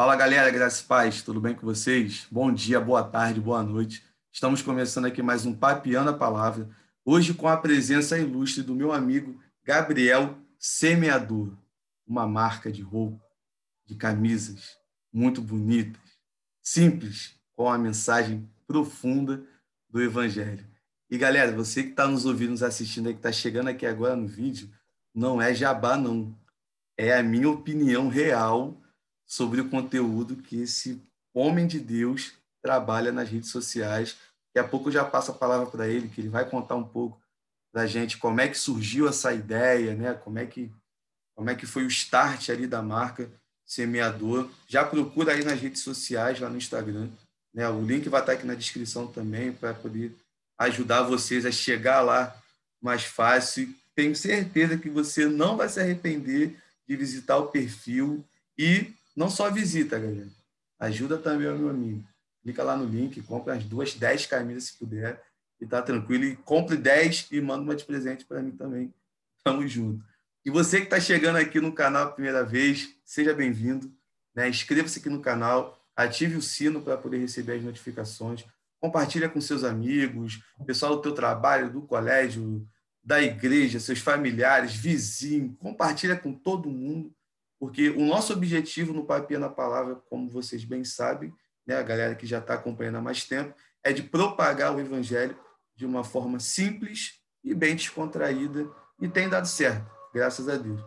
Fala galera, graças paz, tudo bem com vocês? Bom dia, boa tarde, boa noite. Estamos começando aqui mais um Papiando a Palavra, hoje com a presença ilustre do meu amigo Gabriel Semeador, uma marca de roupa, de camisas muito bonitas, simples, com a mensagem profunda do Evangelho. E galera, você que está nos ouvindo, nos assistindo aí, que está chegando aqui agora no vídeo, não é jabá, não. É a minha opinião real sobre o conteúdo que esse homem de Deus trabalha nas redes sociais. Daqui a pouco eu já passo a palavra para ele, que ele vai contar um pouco da gente como é que surgiu essa ideia, né? Como é que como é que foi o start ali da marca Semeador. Já procura aí nas redes sociais, lá no Instagram, né? O link vai estar aqui na descrição também para poder ajudar vocês a chegar lá mais fácil. Tenho certeza que você não vai se arrepender de visitar o perfil e não só visita, galera. Ajuda também o meu amigo. Clica lá no link, compra as duas, dez camisas se puder e tá tranquilo. E compre dez e manda uma de presente para mim também. Tamo junto. E você que está chegando aqui no canal a primeira vez, seja bem-vindo. Né? Inscreva-se aqui no canal, ative o sino para poder receber as notificações compartilha com seus amigos, pessoal do teu trabalho, do colégio, da igreja, seus familiares, vizinhos, compartilha com todo mundo, porque o nosso objetivo no Papia na Palavra, como vocês bem sabem, né, a galera que já está acompanhando há mais tempo, é de propagar o evangelho de uma forma simples e bem descontraída, e tem dado certo, graças a Deus.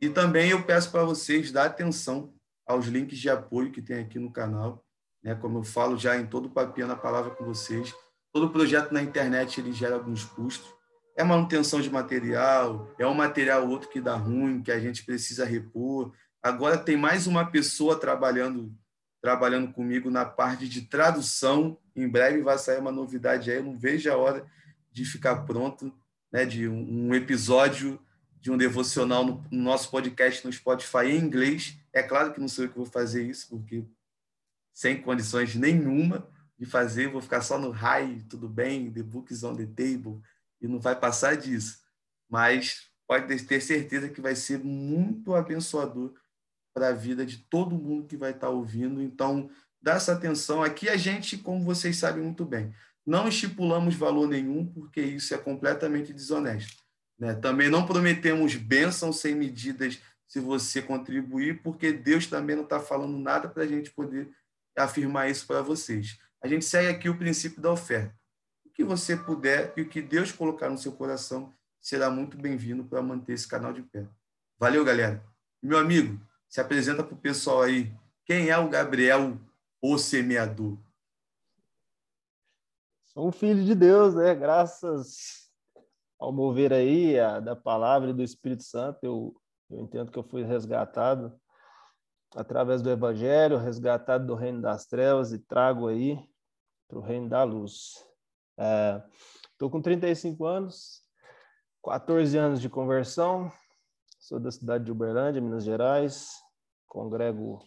E também eu peço para vocês dar atenção aos links de apoio que tem aqui no canal, né? Como eu falo já em todo o papinho na palavra com vocês, todo projeto na internet ele gera alguns custos. É manutenção de material, é um material outro que dá ruim, que a gente precisa repor. Agora tem mais uma pessoa trabalhando trabalhando comigo na parte de tradução. Em breve vai sair uma novidade aí, eu não vejo a hora de ficar pronto, né, de um episódio de um devocional no, nosso podcast no Spotify em inglês. É claro que não sou eu que vou fazer isso, porque sem condições nenhuma de fazer, vou ficar só no high, tudo bem, the books on the table, e não vai passar disso. Mas pode ter certeza que vai ser muito abençoador para a vida de todo mundo que vai estar ouvindo. Então, dá essa atenção. Aqui a gente, como vocês sabem muito bem, não estipulamos valor nenhum, porque isso é completamente desonesto. Né? Também não prometemos bênçãos sem medidas se você contribuir, porque Deus também não está falando nada para a gente poder afirmar isso para vocês. A gente segue aqui o princípio da oferta. Que você puder e o que Deus colocar no seu coração será muito bem-vindo para manter esse canal de pé. Valeu, galera. Meu amigo, se apresenta para o pessoal aí. Quem é o Gabriel, o semeador? Sou um filho de Deus, né? Graças ao mover aí a, da palavra e do Espírito Santo, eu, eu entendo que eu fui resgatado através do Evangelho, resgatado do reino das trevas e trago aí para o reino da luz. Estou é, com 35 anos, 14 anos de conversão, sou da cidade de Uberlândia, Minas Gerais, congrego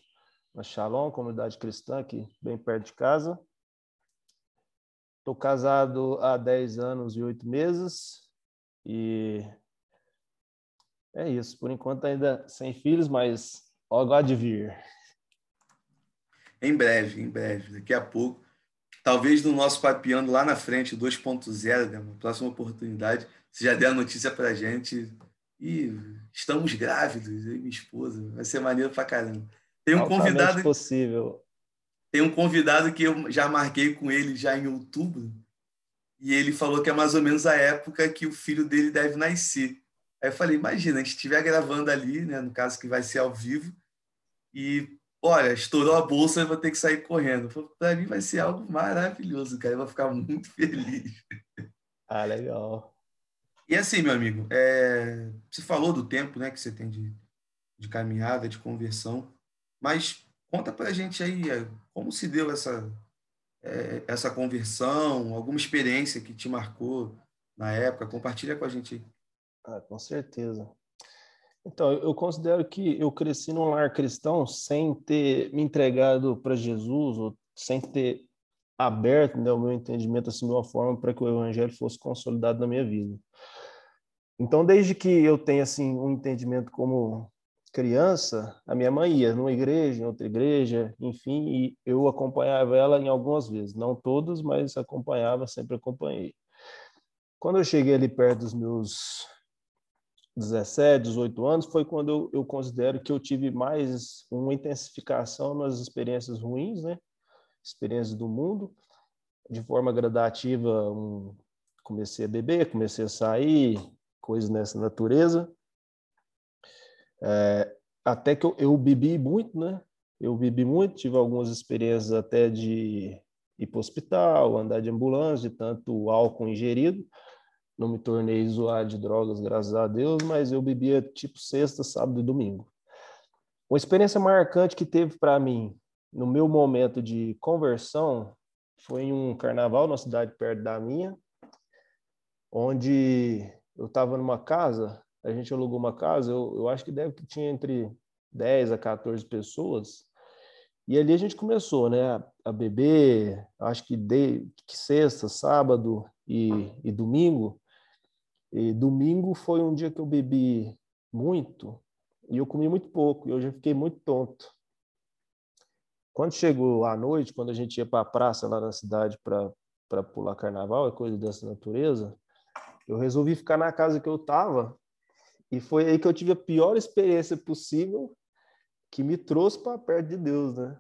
na Shalom, comunidade cristã aqui bem perto de casa. Estou casado há 10 anos e 8 meses e é isso. Por enquanto ainda sem filhos, mas God de vir. Em breve, em breve, daqui a pouco. Talvez no nosso papiando lá na frente, 2.0, né, próxima oportunidade, você já der a notícia para a gente. E estamos grávidos, eu e minha esposa. Vai ser maneiro pra caramba. Tem um convidado. possível. Tem um convidado que eu já marquei com ele já em outubro. E ele falou que é mais ou menos a época que o filho dele deve nascer. Aí eu falei, imagina, a gente estiver gravando ali, né, no caso que vai ser ao vivo, e, olha, estourou a bolsa, eu vou ter que sair correndo. Para mim vai ser algo maravilhoso, cara, eu vou ficar muito feliz. Ah, legal. E assim, meu amigo, é... você falou do tempo né, que você tem de, de caminhada, de conversão, mas conta para a gente aí é, como se deu essa, é, essa conversão, alguma experiência que te marcou na época, compartilha com a gente aí. Ah, com certeza. Então, eu considero que eu cresci num lar cristão sem ter me entregado para Jesus, ou sem ter aberto né, o meu entendimento assim, de uma forma para que o evangelho fosse consolidado na minha vida. Então, desde que eu tenho assim um entendimento como criança, a minha mãe ia numa igreja, em outra igreja, enfim, e eu acompanhava ela em algumas vezes, não todas, mas acompanhava, sempre acompanhei. Quando eu cheguei ali perto dos meus 17, 18 anos, foi quando eu, eu considero que eu tive mais uma intensificação nas experiências ruins, né? Experiências do mundo. De forma gradativa, um, comecei a beber, comecei a sair, coisas nessa natureza. É, até que eu, eu, bebi muito, né? Eu bebi muito, tive algumas experiências até de ir para o hospital, andar de ambulância, de tanto álcool ingerido. Não me tornei usuário de drogas, graças a Deus, mas eu bebia tipo sexta, sábado e domingo. Uma experiência marcante que teve para mim no meu momento de conversão foi em um carnaval na cidade perto da minha, onde eu estava numa casa a gente alugou uma casa, eu, eu acho que deve que tinha entre 10 a 14 pessoas. E ali a gente começou, né, a, a beber, acho que, de, que sexta, sábado e, e domingo. E domingo foi um dia que eu bebi muito e eu comi muito pouco, e eu já fiquei muito tonto. Quando chegou à noite, quando a gente ia para a praça lá na cidade para pular carnaval, é coisa dessa natureza, eu resolvi ficar na casa que eu estava e foi aí que eu tive a pior experiência possível que me trouxe para perto de Deus, né?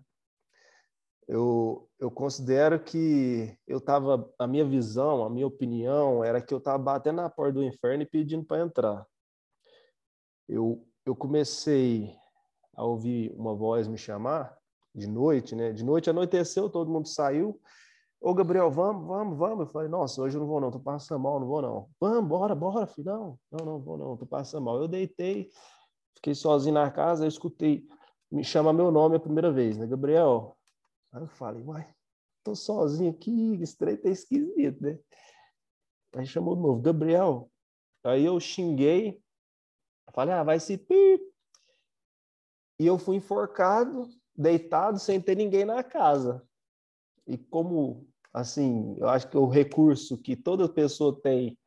Eu, eu considero que eu tava a minha visão, a minha opinião era que eu estava batendo na porta do inferno e pedindo para entrar. Eu eu comecei a ouvir uma voz me chamar de noite, né? De noite anoiteceu, todo mundo saiu. Ô, Gabriel, vamos, vamos, vamos. Eu falei, nossa, hoje eu não vou não, tô passando mal, não vou não. Vamos, bora, bora, filho. Não, não, não vou não, tô passando mal. Eu deitei, fiquei sozinho na casa, eu escutei, me chama meu nome a primeira vez, né, Gabriel? Aí eu falei, uai, tô sozinho aqui, trem tá esquisito, né? Aí chamou de novo, Gabriel. Aí eu xinguei, falei, ah, vai se pi. E eu fui enforcado, deitado, sem ter ninguém na casa. E como, assim, eu acho que o recurso que toda pessoa tem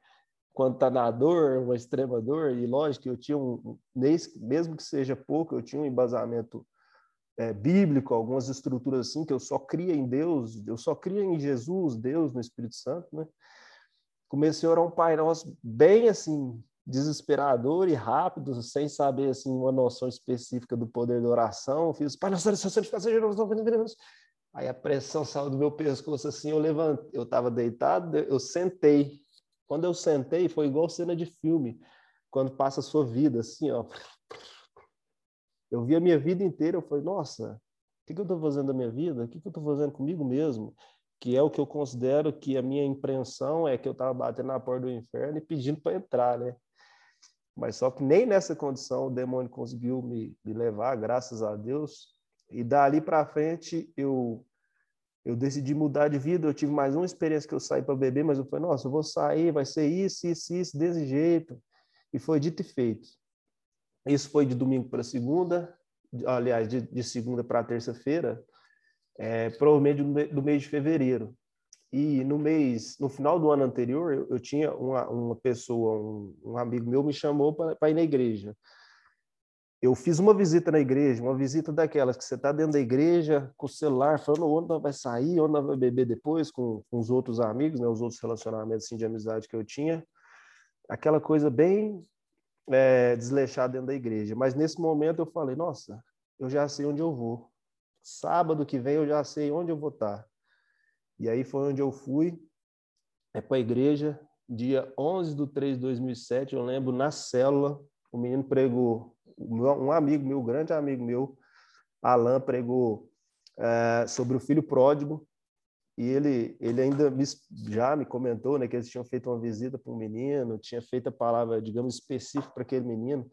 quando está na dor, uma extrema dor, e lógico eu tinha um, mesmo que seja pouco, eu tinha um embasamento é, bíblico, algumas estruturas assim, que eu só cria em Deus, eu só cria em Jesus, Deus, no Espírito Santo, né? Comecei a orar um Pai Nosso bem assim, desesperador e rápido, sem saber assim uma noção específica do poder da oração. Fiz Pai Nosso, santificação, Aí a pressão saiu do meu pescoço assim, eu levantei, eu estava deitado, eu sentei. Quando eu sentei, foi igual cena de filme, quando passa a sua vida, assim, ó. Eu vi a minha vida inteira, eu falei, nossa, o que, que eu estou fazendo da minha vida? O que, que eu estou fazendo comigo mesmo? Que é o que eu considero que a minha impressão é que eu estava batendo na porta do inferno e pedindo para entrar, né? Mas só que nem nessa condição o demônio conseguiu me, me levar, graças a Deus. E dali para frente eu eu decidi mudar de vida. Eu tive mais uma experiência que eu saí para beber, mas eu falei, nossa, eu vou sair, vai ser isso, isso, isso, desse jeito. E foi dito e feito. Isso foi de domingo para segunda, aliás, de, de segunda para terça-feira, é, provavelmente do, do mês de fevereiro. E no mês, no final do ano anterior, eu, eu tinha uma, uma pessoa, um, um amigo meu me chamou para ir na igreja eu fiz uma visita na igreja, uma visita daquelas que você está dentro da igreja com o celular, falando onde vai sair, onde vai beber depois com, com, os outros amigos, né, os outros relacionamentos assim, de amizade que eu tinha. Aquela coisa bem é, desleixada dentro da igreja. Mas nesse momento eu falei, nossa, eu já sei onde eu vou. Sábado que vem eu já sei onde eu vou estar. E aí foi onde eu fui, é para a igreja, dia 11 de 3 de 2007, eu lembro, na célula, o menino pregou um amigo meu, um grande amigo meu, Alan, pregou é, sobre o filho pródigo e ele, ele ainda me, já me comentou né, que eles tinham feito uma visita para um menino, tinha feito a palavra, digamos, específica para aquele menino.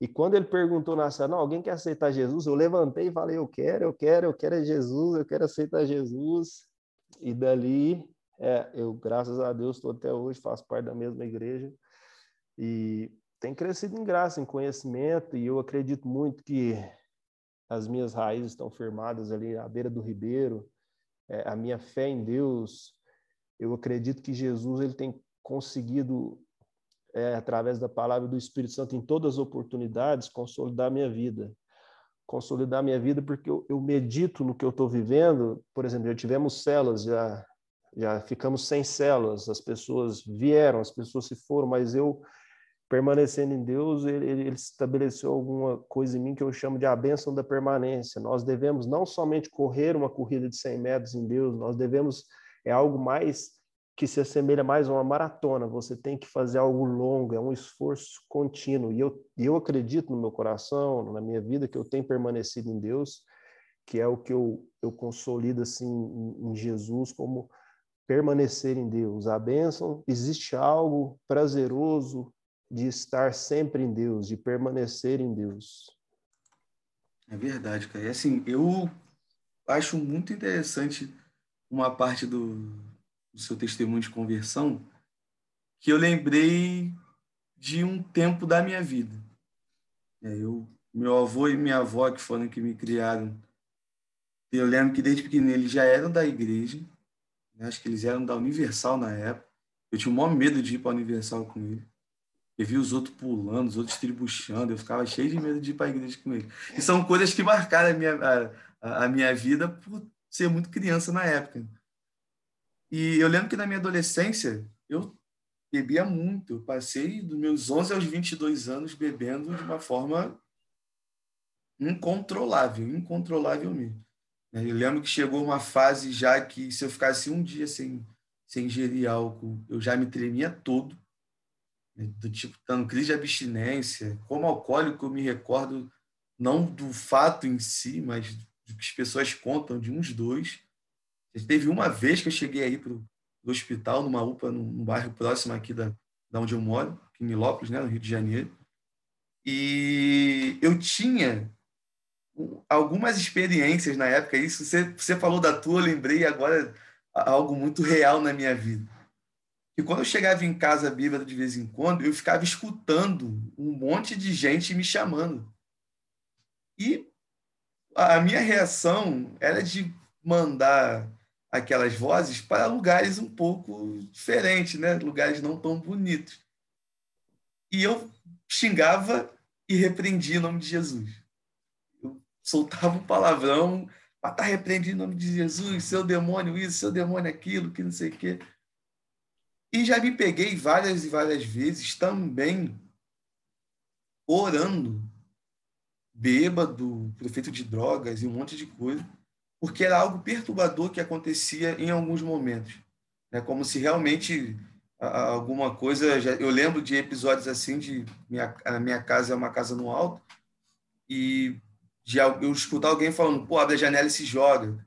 E quando ele perguntou na sala, alguém quer aceitar Jesus? Eu levantei e falei, eu quero, eu quero, eu quero é Jesus, eu quero aceitar Jesus. E dali, é, eu, graças a Deus, estou até hoje, faço parte da mesma igreja. E tem crescido em graça, em conhecimento, e eu acredito muito que as minhas raízes estão firmadas ali à beira do ribeiro, é, a minha fé em Deus, eu acredito que Jesus ele tem conseguido é, através da palavra do Espírito Santo em todas as oportunidades, consolidar minha vida. Consolidar minha vida porque eu, eu medito no que eu estou vivendo. Por exemplo, já tivemos células, já, já ficamos sem células, as pessoas vieram, as pessoas se foram, mas eu, permanecendo em Deus, ele, ele estabeleceu alguma coisa em mim que eu chamo de a bênção da permanência. Nós devemos não somente correr uma corrida de 100 metros em Deus, nós devemos, é algo mais que se assemelha mais a uma maratona. Você tem que fazer algo longo, é um esforço contínuo. E eu, eu acredito no meu coração, na minha vida, que eu tenho permanecido em Deus, que é o que eu, eu consolido assim em, em Jesus como permanecer em Deus. A bênção, existe algo prazeroso de estar sempre em Deus, de permanecer em Deus. É verdade, cara. E assim, eu acho muito interessante uma parte do, do seu testemunho de conversão, que eu lembrei de um tempo da minha vida. É, eu, meu avô e minha avó, que foram que me criaram, eu lembro que desde pequeno eles já eram da igreja, né? acho que eles eram da Universal na época. Eu tinha o maior medo de ir para a Universal com ele. Eu via os outros pulando, os outros tribuchando, eu ficava cheio de medo de ir para a igreja com ele. E são coisas que marcaram a minha, a, a minha vida por ser muito criança na época. E eu lembro que na minha adolescência eu bebia muito. Eu passei dos meus 11 aos 22 anos bebendo de uma forma incontrolável, incontrolável mesmo. Eu lembro que chegou uma fase já que se eu ficasse um dia sem, sem ingerir álcool, eu já me tremia todo? Do tipo, dando crise de abstinência. Como alcoólico, eu me recordo não do fato em si, mas do que as pessoas contam de uns dois. Teve uma vez que eu cheguei aí para o hospital, numa UPA, num, num, bairro próximo aqui da, da onde eu moro, em Milópolis, né, no Rio de Janeiro. E eu tinha algumas experiências na época. Isso você, você falou da tua, eu lembrei agora algo muito real na minha vida. E quando eu chegava em casa bêbado de vez em quando, eu ficava escutando um monte de gente me chamando. E a minha reação era de mandar aquelas vozes para lugares um pouco diferentes, né? lugares não tão bonitos. E eu xingava e repreendia em nome de Jesus. Eu soltava um palavrão para estar tá repreendido em nome de Jesus, seu demônio isso, seu demônio aquilo, que não sei o quê. E já me peguei várias e várias vezes também orando, bêbado, prefeito de drogas e um monte de coisa porque era algo perturbador que acontecia em alguns momentos, né? Como se realmente alguma coisa. eu lembro de episódios assim de minha, a minha casa é uma casa no alto e de eu escutar alguém falando, pô, abre a janela e se joga,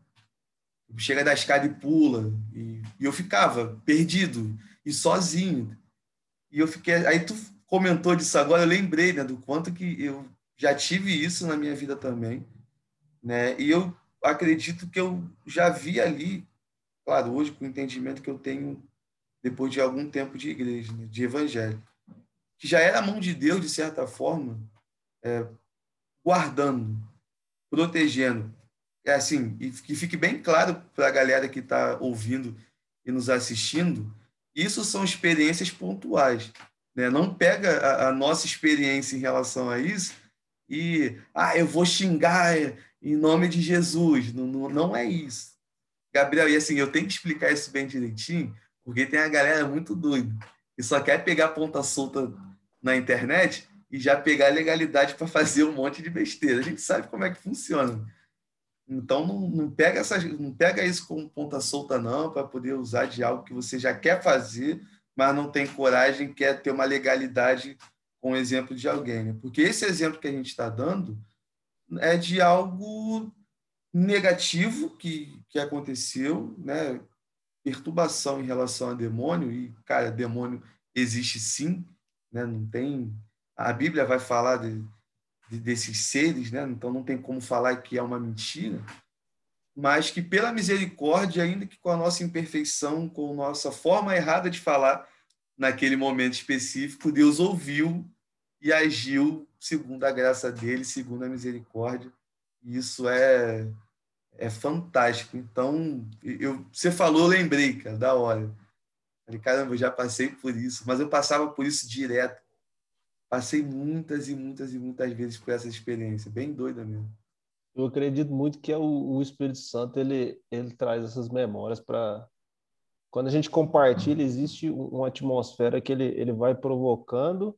chega da escada e pula e, e eu ficava perdido e sozinho e eu fiquei. Aí tu comentou disso agora, eu lembrei né, do quanto que eu já tive isso na minha vida também, né? E eu acredito que eu já vi ali, claro, hoje com o entendimento que eu tenho depois de algum tempo de igreja, né, de evangelho, que já era a mão de Deus, de certa forma, é, guardando, protegendo. É assim, e que fique bem claro para a galera que está ouvindo e nos assistindo, isso são experiências pontuais. Né? Não pega a, a nossa experiência em relação a isso e, ah, eu vou xingar em nome de Jesus. Não, não, não é isso. Gabriel, e assim, eu tenho que explicar isso bem direitinho, porque tem a galera muito doida que só quer pegar ponta solta na internet e já pegar legalidade para fazer um monte de besteira. A gente sabe como é que funciona. Então não, não pega essas, não pega isso como ponta solta não para poder usar de algo que você já quer fazer, mas não tem coragem, quer ter uma legalidade com o exemplo de alguém, né? Porque esse exemplo que a gente está dando é de algo negativo que, que aconteceu, né? perturbação em relação a demônio, e, cara, demônio existe sim, né? não tem. A Bíblia vai falar de, desses seres, né? então não tem como falar que é uma mentira, mas que pela misericórdia, ainda que com a nossa imperfeição, com a nossa forma errada de falar, naquele momento específico, Deus ouviu e agiu segundo a graça dele, segundo a misericórdia. Isso é é fantástico. Então, eu, você falou, eu lembrei, cara, da hora. Falei, caramba, eu já passei por isso, mas eu passava por isso direto. Passei muitas e muitas e muitas vezes por essa experiência, bem doida mesmo. Eu acredito muito que é o, o Espírito Santo ele, ele traz essas memórias para quando a gente compartilha existe uma atmosfera que ele, ele vai provocando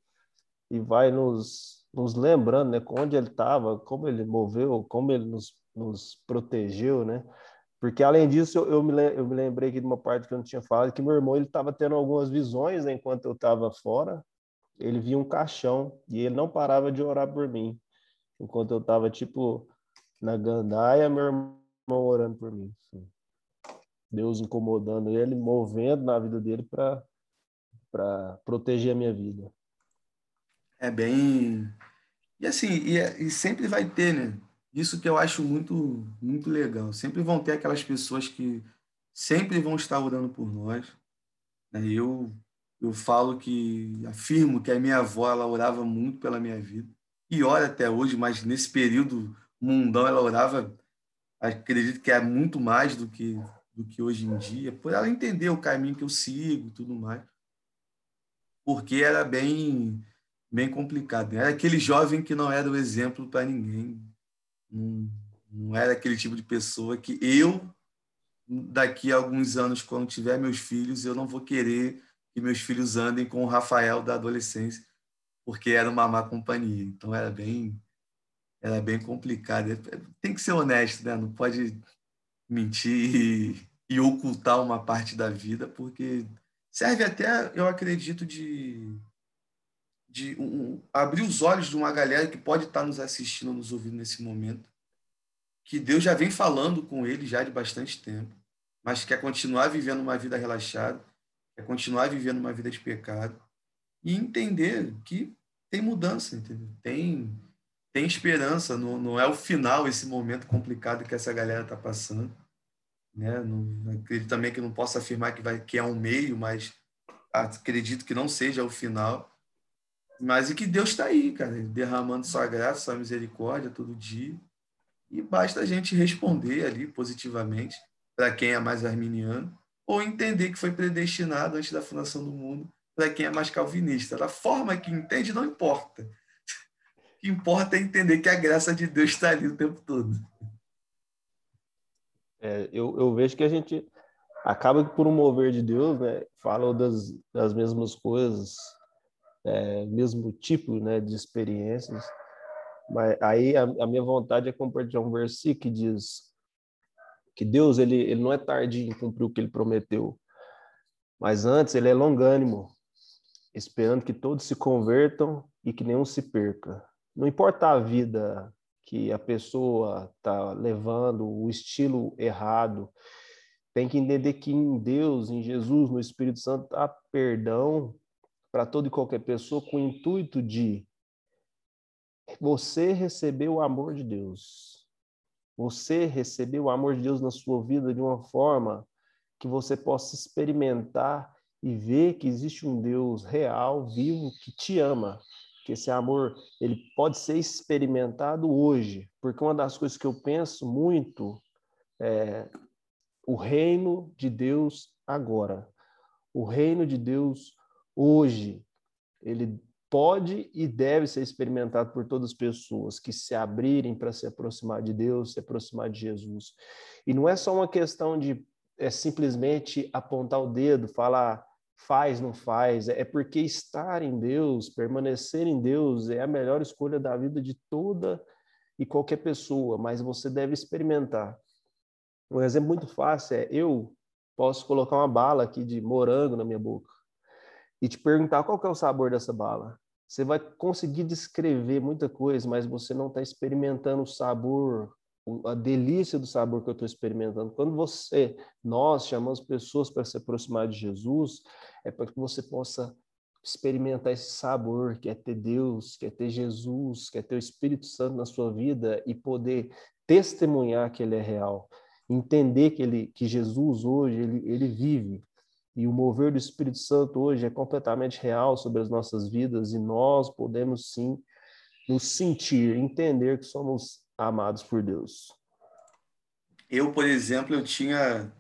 e vai nos, nos lembrando, né, onde ele estava, como ele moveu, como ele nos, nos protegeu, né? Porque além disso, eu, eu, me, eu me lembrei aqui de uma parte que eu não tinha falado, que meu irmão ele estava tendo algumas visões né, enquanto eu estava fora. Ele via um caixão e ele não parava de orar por mim, enquanto eu estava tipo na gandaia, meu irmão orando por mim. Assim. Deus incomodando ele, movendo na vida dele para proteger a minha vida. É bem e assim e, é, e sempre vai ter, né? Isso que eu acho muito, muito legal. Sempre vão ter aquelas pessoas que sempre vão estar orando por nós. Né? Eu, eu falo que, afirmo que a minha avó ela orava muito pela minha vida. E ora até hoje, mas nesse período mundão ela orava, acredito que é muito mais do que, do que hoje em dia, por ela entender o caminho que eu sigo e tudo mais. Porque era bem, bem complicado. Era aquele jovem que não era o exemplo para ninguém não, não era aquele tipo de pessoa que eu, daqui a alguns anos, quando tiver meus filhos, eu não vou querer que meus filhos andem com o Rafael da adolescência, porque era uma má companhia. Então era bem era bem complicado. Tem que ser honesto, né? Não pode mentir e, e ocultar uma parte da vida, porque serve até, eu acredito, de de um, abrir os olhos de uma galera que pode estar nos assistindo, nos ouvindo nesse momento, que Deus já vem falando com ele já de bastante tempo, mas quer continuar vivendo uma vida relaxada, quer continuar vivendo uma vida de pecado e entender que tem mudança, entendeu? Tem tem esperança, não, não é o final esse momento complicado que essa galera está passando, né? Não, acredito também que não posso afirmar que vai que é um meio, mas acredito que não seja o final mas e que Deus está aí, cara, derramando sua graça, sua misericórdia todo dia. E basta a gente responder ali positivamente para quem é mais arminiano, ou entender que foi predestinado antes da fundação do mundo para quem é mais calvinista. Da forma que entende, não importa. O que importa é entender que a graça de Deus está ali o tempo todo. É, eu, eu vejo que a gente acaba que por um mover de Deus, né, fala das, das mesmas coisas, é, mesmo tipo né, de experiências. Mas aí a, a, minha vontade é compartilhar um versículo que diz que Deus ele, ele não é tardio em cumprir o que ele prometeu, mas antes ele é longânimo, esperando que todos se convertam e que nenhum se perca. Não importa a vida que a pessoa está levando, o estilo errado, tem que entender que em Deus, em Jesus, no Espírito Santo, há perdão para toda e qualquer pessoa com o intuito de você receber o amor de Deus. Você receber o amor de Deus na sua vida de uma forma que você possa experimentar e ver que existe um Deus real, vivo, que te ama. Que esse amor ele pode ser experimentado hoje, porque uma das coisas que eu penso muito é o reino de Deus agora. O reino de Deus hoje ele pode e deve ser experimentado por todas as pessoas que se abrirem para se aproximar de Deus, se aproximar de Jesus. E não é só uma questão de é simplesmente apontar o dedo, falar faz, não faz, é porque estar em Deus, permanecer em Deus é a melhor escolha da vida de toda e qualquer pessoa, mas você deve experimentar. Um exemplo muito fácil é eu posso colocar uma bala aqui de morango na minha boca e te perguntar qual é o sabor dessa bala. Você vai conseguir descrever muita coisa, mas você não está experimentando o sabor, a delícia do sabor que eu estou experimentando. Quando você, nós chamamos pessoas para se aproximar de Jesus, é para que você possa experimentar esse sabor, que é ter Deus, que é ter Jesus, que é ter o Espírito Santo na sua vida e poder testemunhar que ele é real, entender que ele, que Jesus hoje ele, ele vive e o mover do Espírito Santo hoje é completamente real sobre as nossas vidas e nós podemos sim nos sentir, entender que somos amados por Deus. Eu, por exemplo, eu tinha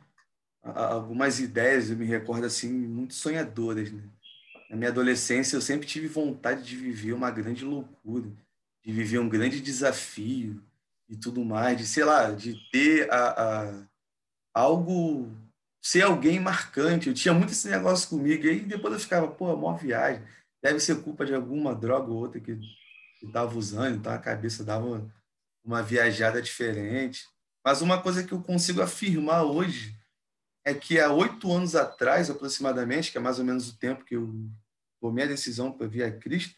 algumas ideias, eu me recordo assim, muito sonhadoras, né? Na minha adolescência, eu sempre tive vontade de viver uma grande loucura, de viver um grande desafio e tudo mais, de, sei lá, de ter a, a algo, ser alguém marcante. Eu tinha muito esse negócio comigo, e aí depois eu ficava, pô, maior viagem, deve ser culpa de alguma droga ou outra que estava usando, então a cabeça dava uma viajada diferente. Mas uma coisa que eu consigo afirmar hoje é que há oito anos atrás, aproximadamente, que é mais ou menos o tempo que eu tomei a decisão para vir a Cristo,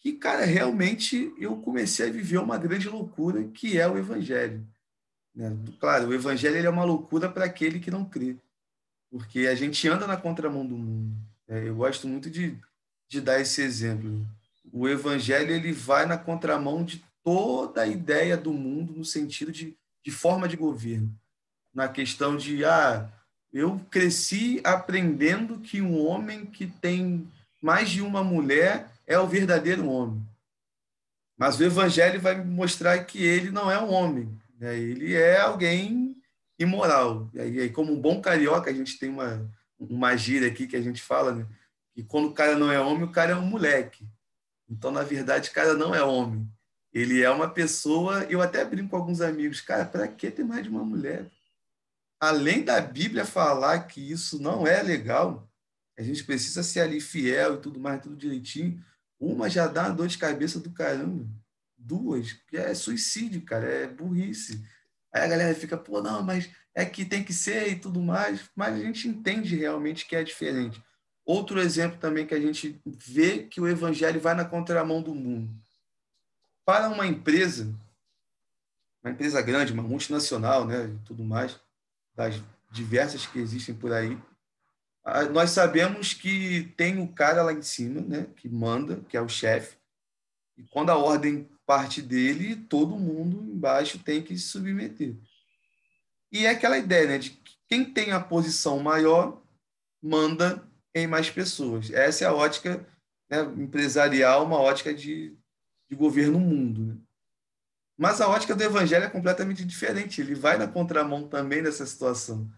que, cara, realmente eu comecei a viver uma grande loucura, que é o Evangelho. Né? Claro, o Evangelho ele é uma loucura para aquele que não crê, porque a gente anda na contramão do mundo. Né? Eu gosto muito de, de dar esse exemplo. O Evangelho ele vai na contramão de toda a ideia do mundo no sentido de, de forma de governo na questão de ah, eu cresci aprendendo que um homem que tem mais de uma mulher é o verdadeiro homem. Mas o evangelho vai mostrar que ele não é um homem, né? ele é alguém imoral. E aí, como um bom carioca, a gente tem uma, uma gíria aqui que a gente fala, né? que quando o cara não é homem, o cara é um moleque. Então, na verdade, o cara não é homem. Ele é uma pessoa. Eu até brinco com alguns amigos, cara, para que ter mais de uma mulher? além da Bíblia falar que isso não é legal, a gente precisa ser ali fiel e tudo mais, tudo direitinho. Uma já dá uma dor de cabeça do caramba. Duas, que é suicídio, cara, é burrice. Aí a galera fica, pô, não, mas é que tem que ser e tudo mais, mas a gente entende realmente que é diferente. Outro exemplo também que a gente vê que o evangelho vai na contramão do mundo. Para uma empresa, uma empresa grande, uma multinacional, né, e tudo mais, das diversas que existem por aí, nós sabemos que tem o cara lá em cima, né, que manda, que é o chefe, e quando a ordem parte dele, todo mundo embaixo tem que se submeter. E é aquela ideia, né, de que quem tem a posição maior manda em mais pessoas. Essa é a ótica né, empresarial, uma ótica de, de governo mundo. Né? Mas a ótica do evangelho é completamente diferente. Ele vai na contramão também dessa situação.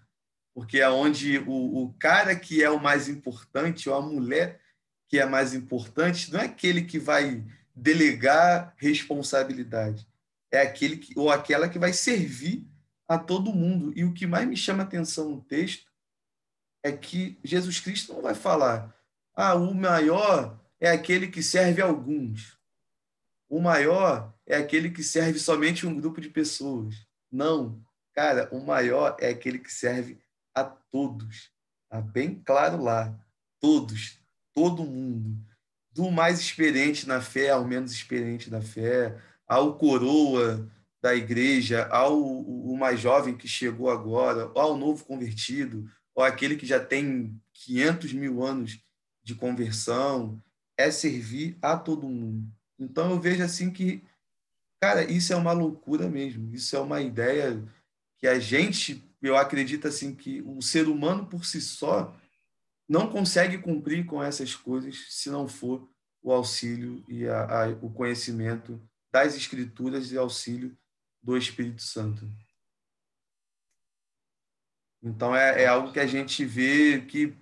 Porque é onde o, o cara que é o mais importante, ou a mulher que é mais importante, não é aquele que vai delegar responsabilidade. É aquele que, ou aquela que vai servir a todo mundo. E o que mais me chama atenção no texto é que Jesus Cristo não vai falar, ah, o maior é aquele que serve alguns. O maior é aquele que serve somente um grupo de pessoas. Não, cara, o maior é aquele que serve a todos. Está bem claro lá. Todos, todo mundo. Do mais experiente na fé ao menos experiente na fé, ao coroa da igreja, ao o mais jovem que chegou agora, ao novo convertido, ou aquele que já tem 500 mil anos de conversão, é servir a todo mundo. Então eu vejo assim que Cara, isso é uma loucura mesmo. Isso é uma ideia que a gente, eu acredito assim que o ser humano por si só não consegue cumprir com essas coisas se não for o auxílio e a, a, o conhecimento das escrituras e auxílio do Espírito Santo. Então é, é algo que a gente vê que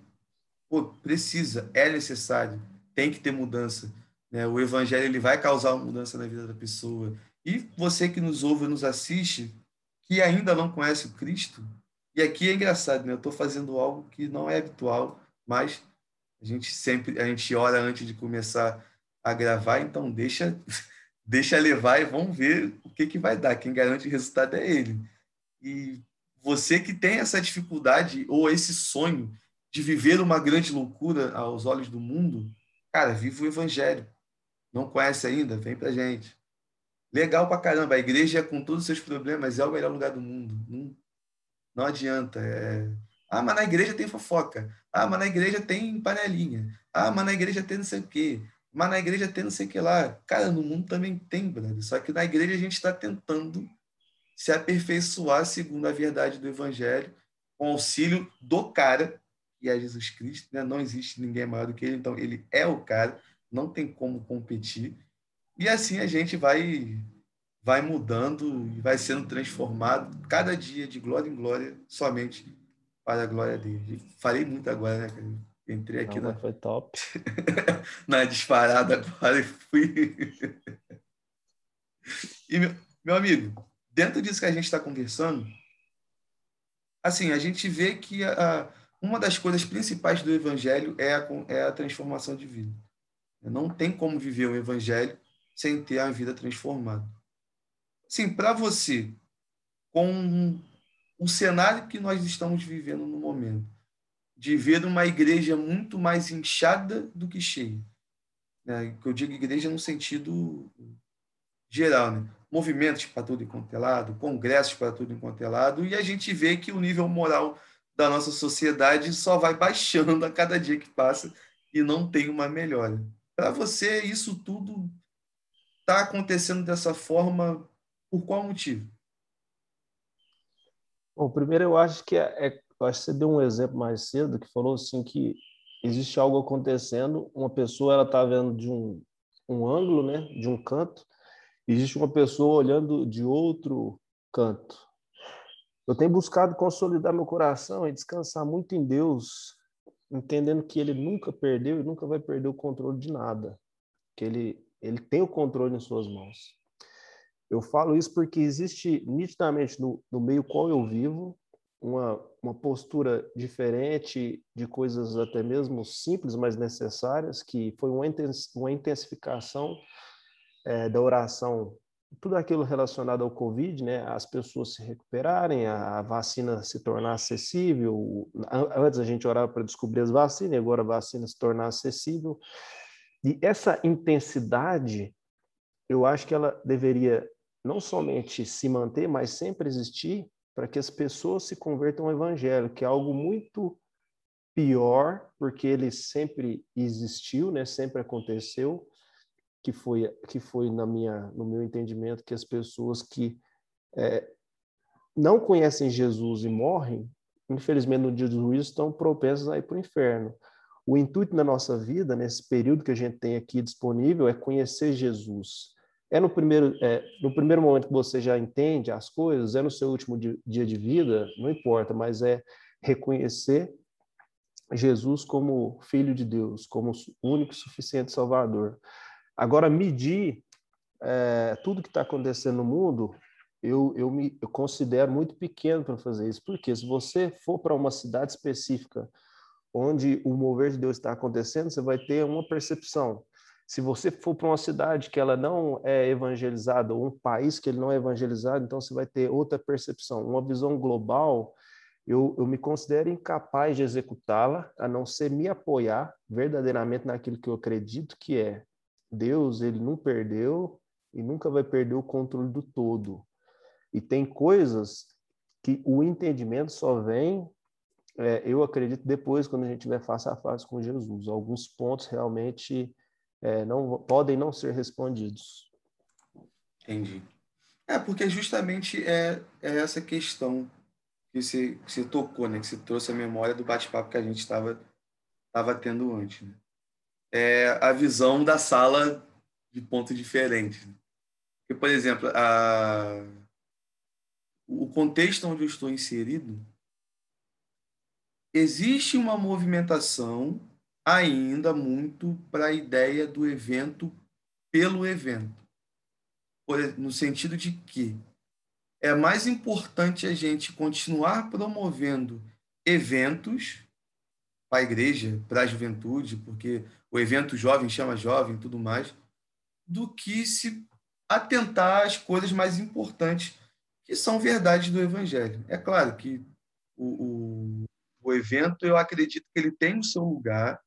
pô, precisa, é necessário, tem que ter mudança. Né? O evangelho ele vai causar uma mudança na vida da pessoa. E você que nos ouve e nos assiste, que ainda não conhece o Cristo, e aqui é engraçado, né? Eu estou fazendo algo que não é habitual, mas a gente sempre a gente ora antes de começar a gravar, então deixa deixa levar e vamos ver o que que vai dar. Quem garante o resultado é ele. E você que tem essa dificuldade ou esse sonho de viver uma grande loucura aos olhos do mundo, cara, viva o evangelho. Não conhece ainda? Vem pra gente. Legal pra caramba. A igreja, com todos os seus problemas, é o melhor lugar do mundo. Não, não adianta. É... Ah, mas na igreja tem fofoca. Ah, mas na igreja tem panelinha. Ah, mas na igreja tem não sei o quê. Mas na igreja tem não sei o que lá. Cara, no mundo também tem, brother. Só que na igreja a gente está tentando se aperfeiçoar segundo a verdade do evangelho, com auxílio do cara, que é Jesus Cristo. Né? Não existe ninguém maior do que ele, então ele é o cara, não tem como competir. E assim a gente vai vai mudando e vai sendo transformado cada dia de glória em glória somente para a glória dele. Falei muito agora, né, cara? Entrei aqui Não, na... Foi top. na disparada agora e fui. e, meu, meu amigo, dentro disso que a gente está conversando, assim, a gente vê que a, uma das coisas principais do evangelho é a, é a transformação de vida. Não tem como viver o evangelho sem ter a vida transformada. Sim, para você, com o cenário que nós estamos vivendo no momento, de ver uma igreja muito mais inchada do que cheia. Né? Eu digo igreja no sentido geral, né? movimentos para tudo enquanto é lado, congressos para tudo enquanto é lado, e a gente vê que o nível moral da nossa sociedade só vai baixando a cada dia que passa e não tem uma melhora. Para você, isso tudo está acontecendo dessa forma por qual motivo? Bom, primeiro eu acho que é, é, acho que você deu um exemplo mais cedo que falou assim que existe algo acontecendo, uma pessoa ela está vendo de um, um ângulo, né, de um canto, existe uma pessoa olhando de outro canto. Eu tenho buscado consolidar meu coração e descansar muito em Deus, entendendo que Ele nunca perdeu e nunca vai perder o controle de nada, que Ele ele tem o controle em suas mãos. Eu falo isso porque existe nitidamente no, no meio qual eu vivo uma, uma postura diferente de coisas até mesmo simples, mas necessárias, que foi uma intensificação é, da oração, tudo aquilo relacionado ao Covid, né, as pessoas se recuperarem, a, vacina se tornar acessível. Antes a gente orava para descobrir as vacinas, agora a vacina se tornar acessível. E essa intensidade, eu acho que ela deveria não somente se manter, mas sempre existir para que as pessoas se convertam ao evangelho, que é algo muito pior, porque ele sempre existiu, né? Sempre aconteceu, que foi que foi na minha no meu entendimento que as pessoas que é, não conhecem Jesus e morrem, infelizmente no dia do juízo estão propensas a ir para o inferno. O intuito na nossa vida, nesse período que a gente tem aqui disponível, é conhecer Jesus. É no primeiro, é, no primeiro momento que você já entende as coisas, é no seu último dia de vida, não importa, mas é reconhecer Jesus como Filho de Deus, como único e suficiente Salvador. Agora, medir é, tudo que está acontecendo no mundo, eu, eu me eu considero muito pequeno para fazer isso, porque se você for para uma cidade específica onde o mover de Deus está acontecendo, você vai ter uma percepção. Se você for para uma cidade que ela não é evangelizada, ou um país que ele não é evangelizado, então você vai ter outra percepção. Uma visão global, eu, eu me considero incapaz de executá-la, a não ser me apoiar verdadeiramente naquilo que eu acredito que é. Deus, ele não perdeu e nunca vai perder o controle do todo. E tem coisas que o entendimento só vem é, eu acredito depois, quando a gente tiver face a face com Jesus. Alguns pontos realmente é, não podem não ser respondidos. Entendi. É, porque justamente é, é essa questão que você, que você tocou, né? que você trouxe a memória do bate-papo que a gente estava tava tendo antes. Né? É a visão da sala de pontos diferentes. Né? Porque, por exemplo, a... o contexto onde eu estou inserido existe uma movimentação ainda muito para a ideia do evento pelo evento. No sentido de que é mais importante a gente continuar promovendo eventos para a igreja, para a juventude, porque o evento jovem chama jovem tudo mais, do que se atentar às coisas mais importantes que são verdades do evangelho. É claro que o, o o evento, eu acredito que ele tem o seu lugar.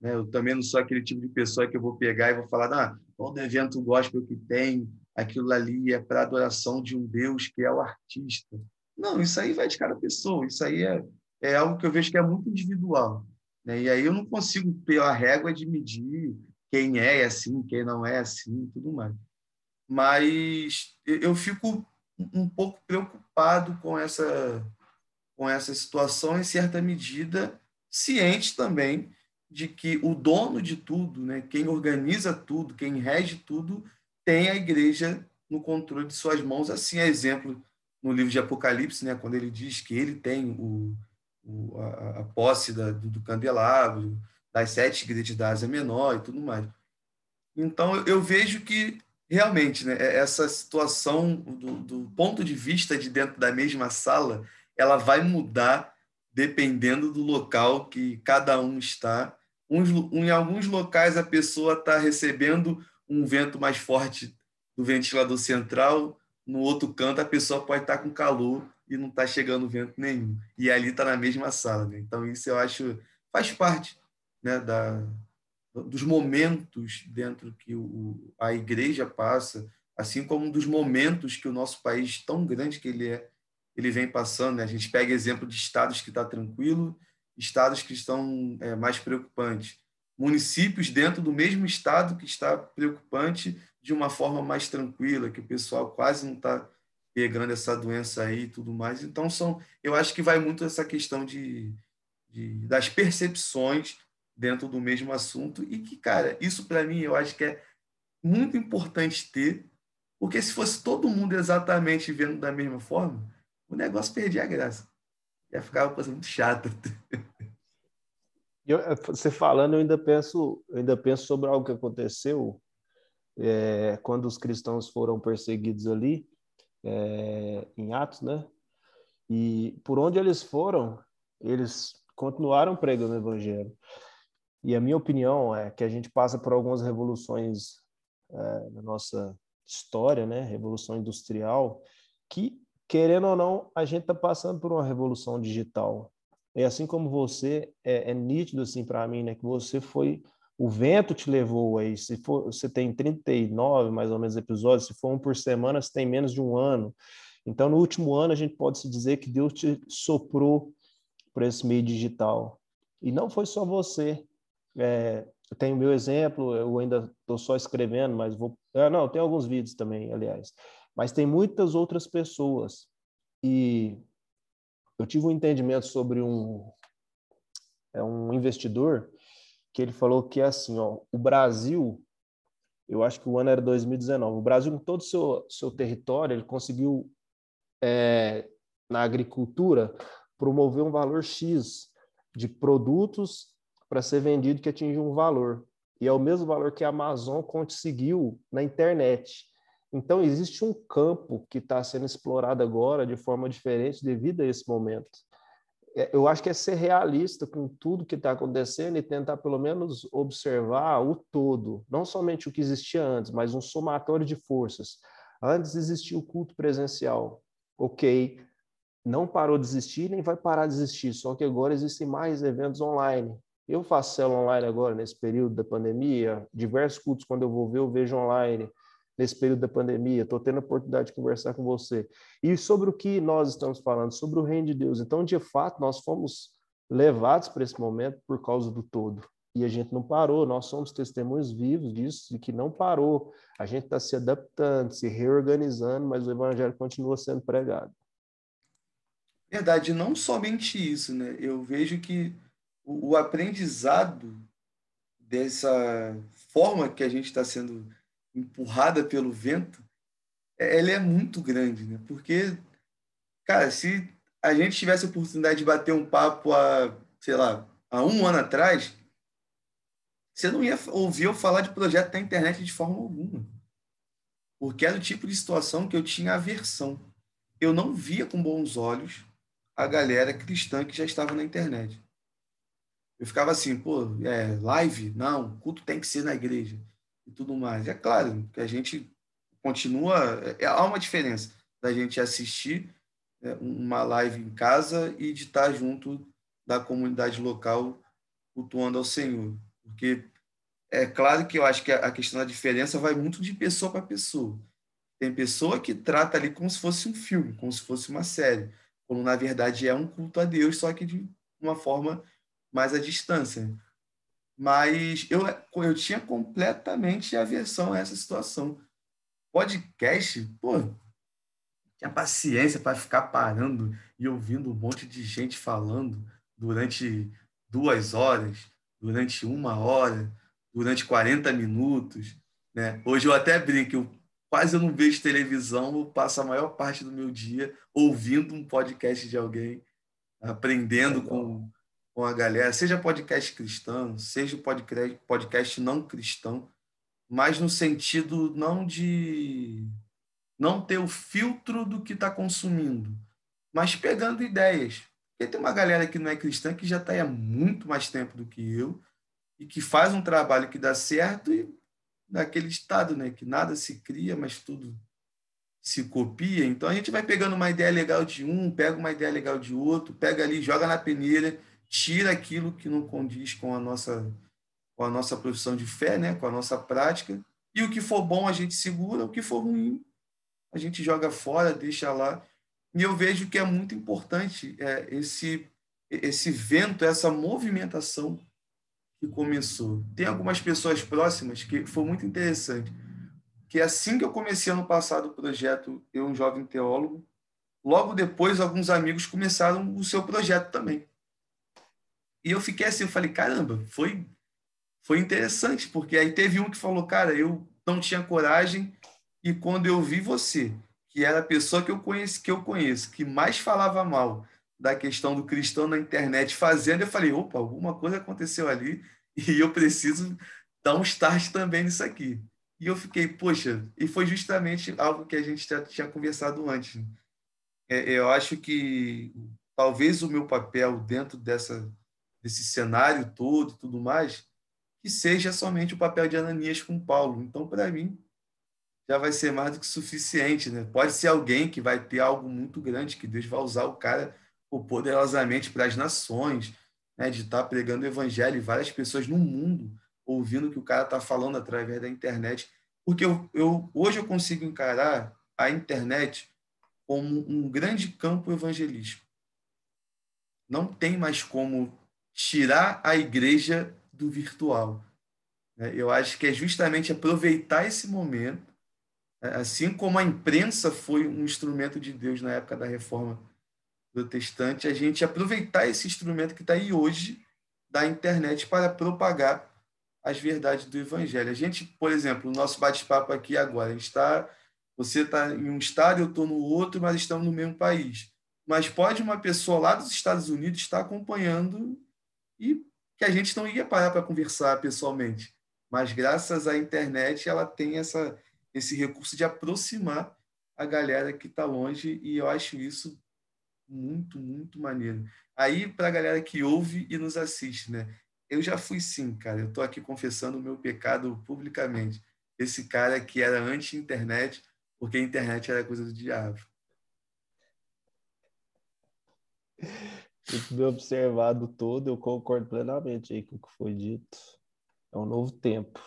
Né? Eu também não sou aquele tipo de pessoa que eu vou pegar e vou falar, ah, todo evento gospel que tem, aquilo ali é para adoração de um Deus que é o artista. Não, isso aí vai de cada pessoa, isso aí é, é algo que eu vejo que é muito individual. Né? E aí eu não consigo, pela régua, de medir quem é assim, quem não é assim, tudo mais. Mas eu fico um pouco preocupado com essa com essa situação, em certa medida, ciente também de que o dono de tudo, né, quem organiza tudo, quem rege tudo, tem a igreja no controle de suas mãos. Assim é exemplo no livro de Apocalipse, né, quando ele diz que ele tem o, o, a, a, posse da, do, do, candelabro, das sete igrejas da Ásia Menor e tudo mais. Então, eu, vejo que, realmente, né, é, essa situação, do, do ponto de vista de dentro da mesma sala, ela vai mudar dependendo do local que cada um está. Uns, em alguns locais, a pessoa está recebendo um vento mais forte do ventilador central, no outro canto, a pessoa pode estar tá com calor e não está chegando vento nenhum. E ali está na mesma sala. Né? Então, isso eu acho faz parte né, da, dos momentos dentro que o, a igreja passa, assim como dos momentos que o nosso país, tão grande que ele é, ele vem passando. Né? A gente pega exemplo de estados que está tranquilo, estados que estão é, mais preocupantes. Municípios dentro do mesmo estado que está preocupante de uma forma mais tranquila, que o pessoal quase não está pegando essa doença aí e tudo mais. Então, são, eu acho que vai muito essa questão de, de das percepções dentro do mesmo assunto e que, cara, isso para mim eu acho que é muito importante ter, porque se fosse todo mundo exatamente vendo da mesma forma, o negócio perdia a graça. Ia ficar uma coisa muito chata. Eu, você falando, eu ainda penso, eu ainda penso sobre algo que aconteceu é, quando os cristãos foram perseguidos ali, é, em Atos, né? E por onde eles foram, eles continuaram pregando o evangelho. E a minha opinião é que a gente passa por algumas revoluções é, na nossa história, né? Revolução industrial, que, querendo ou não, a gente está passando por uma revolução digital. E assim como você, é, é nítido assim para mim, né? Que você foi o vento te levou aí. Se for, você tem 39 mais ou menos episódios, se for um por semana, você tem menos de um ano. Então, no último ano, a gente pode se dizer que Deus te soprou para esse meio digital. E não foi só você. É, eu tenho meu exemplo, eu ainda estou só escrevendo, mas vou. Ah, não, tem alguns vídeos também, aliás. Mas tem muitas outras pessoas. E eu tive um entendimento sobre um, é um investidor que ele falou que é assim, ó, o Brasil, eu acho que o ano era 2019, o Brasil, com todo o seu, seu território, ele conseguiu, é, na agricultura, promover um valor X de produtos para ser vendido que atinge um valor. E é o mesmo valor que a Amazon conseguiu na internet. Então, existe um campo que está sendo explorado agora de forma diferente devido a esse momento. É, eu acho que é ser realista com tudo que está acontecendo e tentar pelo menos observar o todo, não somente o que existia antes, mas um somatório de forças. Antes existia o culto presencial, ok, não parou de existir nem vai parar de existir, só que agora existem mais eventos online. Eu faço célula online agora, nesse período da pandemia, diversos cultos, quando eu vou ver, eu vejo online nesse período da pandemia, estou tendo a oportunidade de conversar com você. E sobre o que nós estamos falando, sobre o reino de Deus. Então, de fato, nós fomos levados para esse momento por causa do todo. E a gente não parou, nós somos testemunhos vivos disso, de que não parou. A gente está se adaptando, se reorganizando, mas o evangelho continua sendo pregado. Verdade, não somente isso, né? Eu vejo que o, aprendizado dessa forma que a gente está sendo empurrada pelo vento, é, ela é muito grande, né? Porque, cara, se a gente tivesse a oportunidade de bater um papo há, sei lá, há um ano atrás, você não ia ouvir eu falar de projeto na internet de forma alguma. Porque era o tipo de situação que eu tinha aversão. Eu não via com bons olhos a galera cristã que já estava na internet. Eu ficava assim, pô, é, live? Não, culto tem que ser na igreja e tudo mais. É claro que a gente continua. É, há uma diferença da gente assistir é, uma live em casa e de estar junto da comunidade local cultuando ao Senhor. Porque é claro que eu acho que a questão da diferença vai muito de pessoa para pessoa. Tem pessoa que trata ali como se fosse um filme, como se fosse uma série, quando na verdade é um culto a Deus, só que de uma forma mais à distância mas eu, eu tinha completamente aversão a essa situação. Podcast, pô, tinha paciência para ficar parando e ouvindo um monte de gente falando durante duas horas, durante uma hora, durante 40 minutos. Né? Hoje eu até brinco, eu quase eu não vejo televisão, eu passo a maior parte do meu dia ouvindo um podcast de alguém aprendendo com, com a galera, seja podcast cristão, seja podcast, podcast não cristão, mas no sentido não de não ter o filtro do que está consumindo, mas pegando ideias. Porque tem uma galera que não é cristã que já está há muito mais tempo do que eu e que faz um trabalho que dá certo e daquele estado, né? Que nada se cria, mas tudo se copia. Então a gente vai pegando uma ideia legal de um, pega uma ideia legal de outro, pega ali, joga na peneira, tira aquilo que não condiz com a nossa com a nossa profissão de fé, né? Com a nossa prática. E o que for bom a gente segura, o que for ruim a gente joga fora, deixa lá. E eu vejo que é muito importante é, esse esse vento, essa movimentação que começou. Tem algumas pessoas próximas que foi muito interessante, que assim que eu comecei ano passado o projeto Eu um jovem teólogo, logo depois alguns amigos começaram o seu projeto também. E eu fiquei assim, eu falei, caramba, foi foi interessante, porque aí teve um que falou, cara, eu não tinha coragem e quando eu vi você, que era a pessoa que eu conheço, que eu conheço, que mais falava mal da questão do cristão na internet fazendo, eu falei, opa, alguma coisa aconteceu ali e eu preciso dar um start também nisso aqui. E eu fiquei, poxa, e foi justamente algo que a gente já tinha conversado antes. É, eu acho que talvez o meu papel dentro dessa, desse cenário todo e tudo mais, que seja somente o papel de Ananias com Paulo. Então, para mim, já vai ser mais do que suficiente. Né? Pode ser alguém que vai ter algo muito grande, que Deus vai usar o cara poderosamente para as nações, né, de estar tá pregando o evangelho e várias pessoas no mundo ouvindo o que o cara está falando através da internet. Porque eu, eu, hoje eu consigo encarar a internet como um grande campo evangelístico. Não tem mais como tirar a igreja do virtual. Né? Eu acho que é justamente aproveitar esse momento, assim como a imprensa foi um instrumento de Deus na época da reforma protestante, a gente aproveitar esse instrumento que está aí hoje da internet para propagar as verdades do evangelho. A gente, por exemplo, o nosso bate-papo aqui agora, está você está em um estado, eu estou no outro, mas estamos no mesmo país. Mas pode uma pessoa lá dos Estados Unidos estar acompanhando e que a gente não ia parar para conversar pessoalmente. Mas graças à internet, ela tem essa, esse recurso de aproximar a galera que está longe e eu acho isso muito, muito maneiro. Aí, para a galera que ouve e nos assiste, né? Eu já fui sim, cara. Eu estou aqui confessando o meu pecado publicamente. Esse cara que era anti-internet, porque a internet era coisa do diabo. Tudo observado todo, eu concordo plenamente aí com o que foi dito. É um novo tempo.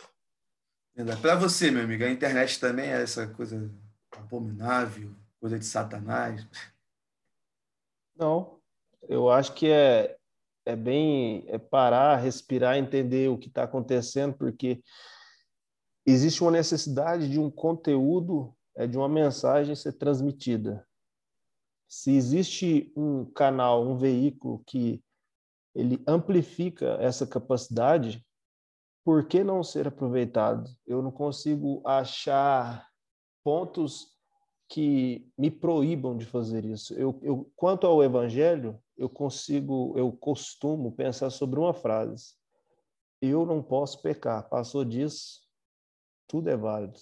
Para você, meu amigo, a internet também é essa coisa abominável, coisa de Satanás. Não, eu acho que é, é bem é parar, respirar, entender o que está acontecendo, porque existe uma necessidade de um conteúdo, é, de uma mensagem ser transmitida. Se existe um canal, um veículo que ele amplifica essa capacidade, por que não ser aproveitado? Eu não consigo achar pontos que me proíbam de fazer isso. Eu, eu, quanto ao evangelho, eu consigo, eu costumo pensar sobre uma frase: eu não posso pecar. Passou disso, tudo é válido.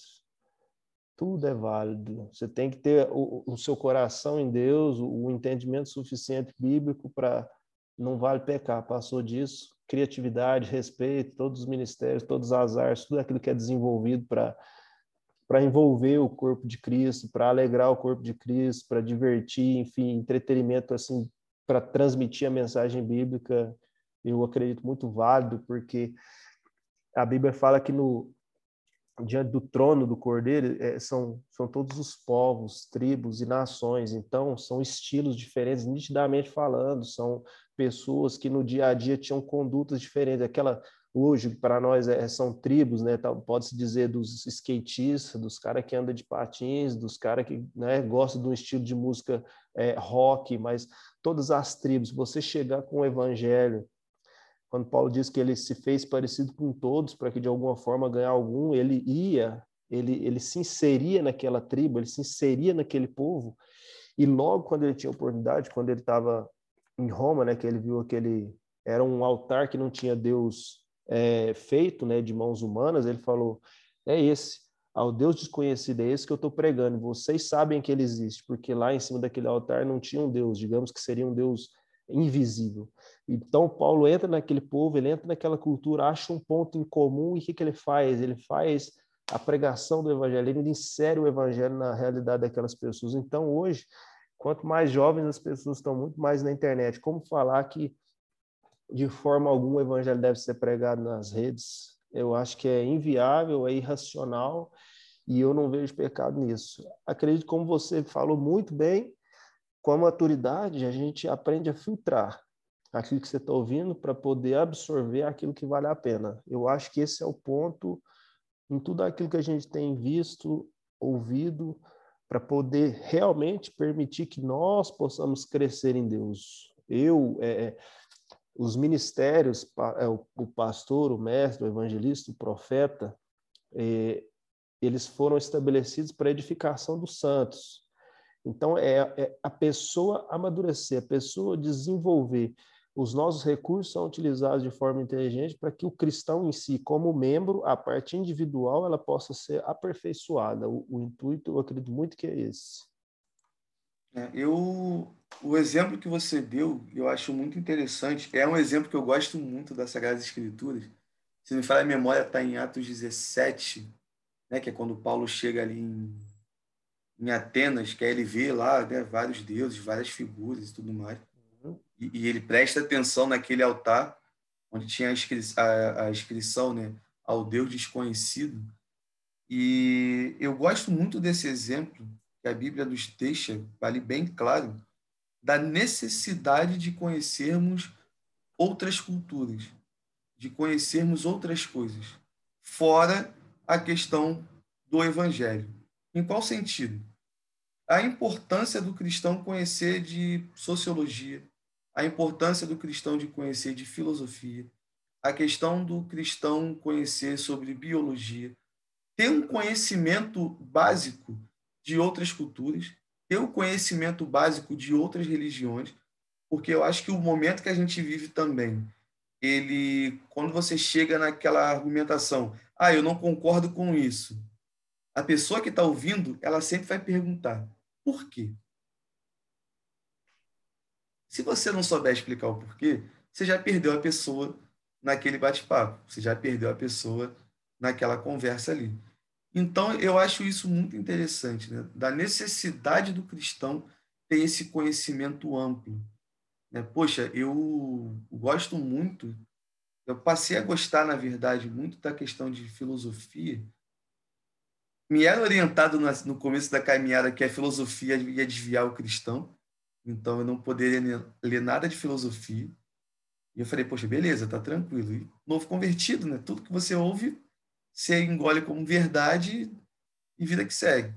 Tudo é válido. Você tem que ter o, o seu coração em Deus, o, o entendimento suficiente bíblico para não vale pecar. Passou disso, criatividade, respeito, todos os ministérios, todos as artes, tudo aquilo que é desenvolvido para para envolver o corpo de Cristo, para alegrar o corpo de Cristo, para divertir, enfim, entretenimento assim, para transmitir a mensagem bíblica, eu acredito muito válido, porque a Bíblia fala que no diante do trono do Cordeiro é, são são todos os povos, tribos e nações, então são estilos diferentes, nitidamente falando, são pessoas que no dia a dia tinham condutas diferentes, aquela hoje para nós é, são tribos, né? Pode-se dizer dos skatistas, dos caras que andam de patins, dos caras que né, gostam de um estilo de música é, rock, mas todas as tribos. Você chegar com o evangelho, quando Paulo diz que ele se fez parecido com todos para que de alguma forma ganhar algum, ele ia, ele, ele se inseria naquela tribo, ele se inseria naquele povo. E logo quando ele tinha oportunidade, quando ele estava em Roma, né, que ele viu aquele era um altar que não tinha Deus é, feito, né, de mãos humanas. Ele falou: é esse, ao Deus desconhecido é esse que eu estou pregando. Vocês sabem que ele existe, porque lá em cima daquele altar não tinha um Deus, digamos que seria um Deus invisível. Então Paulo entra naquele povo, ele entra naquela cultura, acha um ponto em comum e o que, que ele faz? Ele faz a pregação do evangelho, ele insere o evangelho na realidade daquelas pessoas. Então hoje, quanto mais jovens as pessoas estão muito mais na internet, como falar que de forma alguma o evangelho deve ser pregado nas redes? Eu acho que é inviável, é irracional e eu não vejo pecado nisso. Acredito, como você falou muito bem, com a maturidade a gente aprende a filtrar aquilo que você está ouvindo para poder absorver aquilo que vale a pena. Eu acho que esse é o ponto em tudo aquilo que a gente tem visto, ouvido, para poder realmente permitir que nós possamos crescer em Deus. Eu, é, é os ministérios, é, o pastor, o mestre, o evangelista, o profeta, é, eles foram estabelecidos para edificação dos santos. Então, é, é, a pessoa amadurecer, a pessoa desenvolver. Os nossos recursos são utilizados de forma inteligente para que o cristão em si, como membro, a parte individual, ela possa ser aperfeiçoada. O, o intuito, eu acredito muito que é esse. É, eu, o exemplo que você deu, eu acho muito interessante. É um exemplo que eu gosto muito das Sagradas Escrituras. Se me falar a memória, está em Atos 17, né, que é quando Paulo chega ali em, em Atenas, que aí ele vê lá né, vários deuses, várias figuras e tudo mais. Uhum. E, e, ele presta atenção naquele altar, onde tinha a, inscri a, a inscrição né, ao Deus desconhecido. E eu gosto muito desse exemplo, que a Bíblia nos deixa, vale bem claro, da necessidade de conhecermos outras culturas, de conhecermos outras coisas, fora a questão do evangelho. Em qual sentido? A importância do cristão conhecer de sociologia, a importância do cristão de conhecer de filosofia, a questão do cristão conhecer sobre biologia, ter um conhecimento básico de outras culturas, ter o conhecimento básico de outras religiões, porque eu acho que o momento que a gente vive também, ele, quando você chega naquela argumentação, ah, eu não concordo com isso, a pessoa que está ouvindo, ela sempre vai perguntar, por quê? Se você não souber explicar o porquê, você já perdeu a pessoa naquele bate-papo, você já perdeu a pessoa naquela conversa ali. Então, eu acho isso muito interessante, né? da necessidade do cristão ter esse conhecimento amplo. Né? Poxa, eu gosto muito, eu passei a gostar, na verdade, muito da questão de filosofia. Me era orientado no começo da caminhada que a filosofia ia desviar o cristão, então eu não poderia ler nada de filosofia. E eu falei, poxa, beleza, tá tranquilo. E novo convertido, né? Tudo que você ouve você engole como verdade e vida que segue.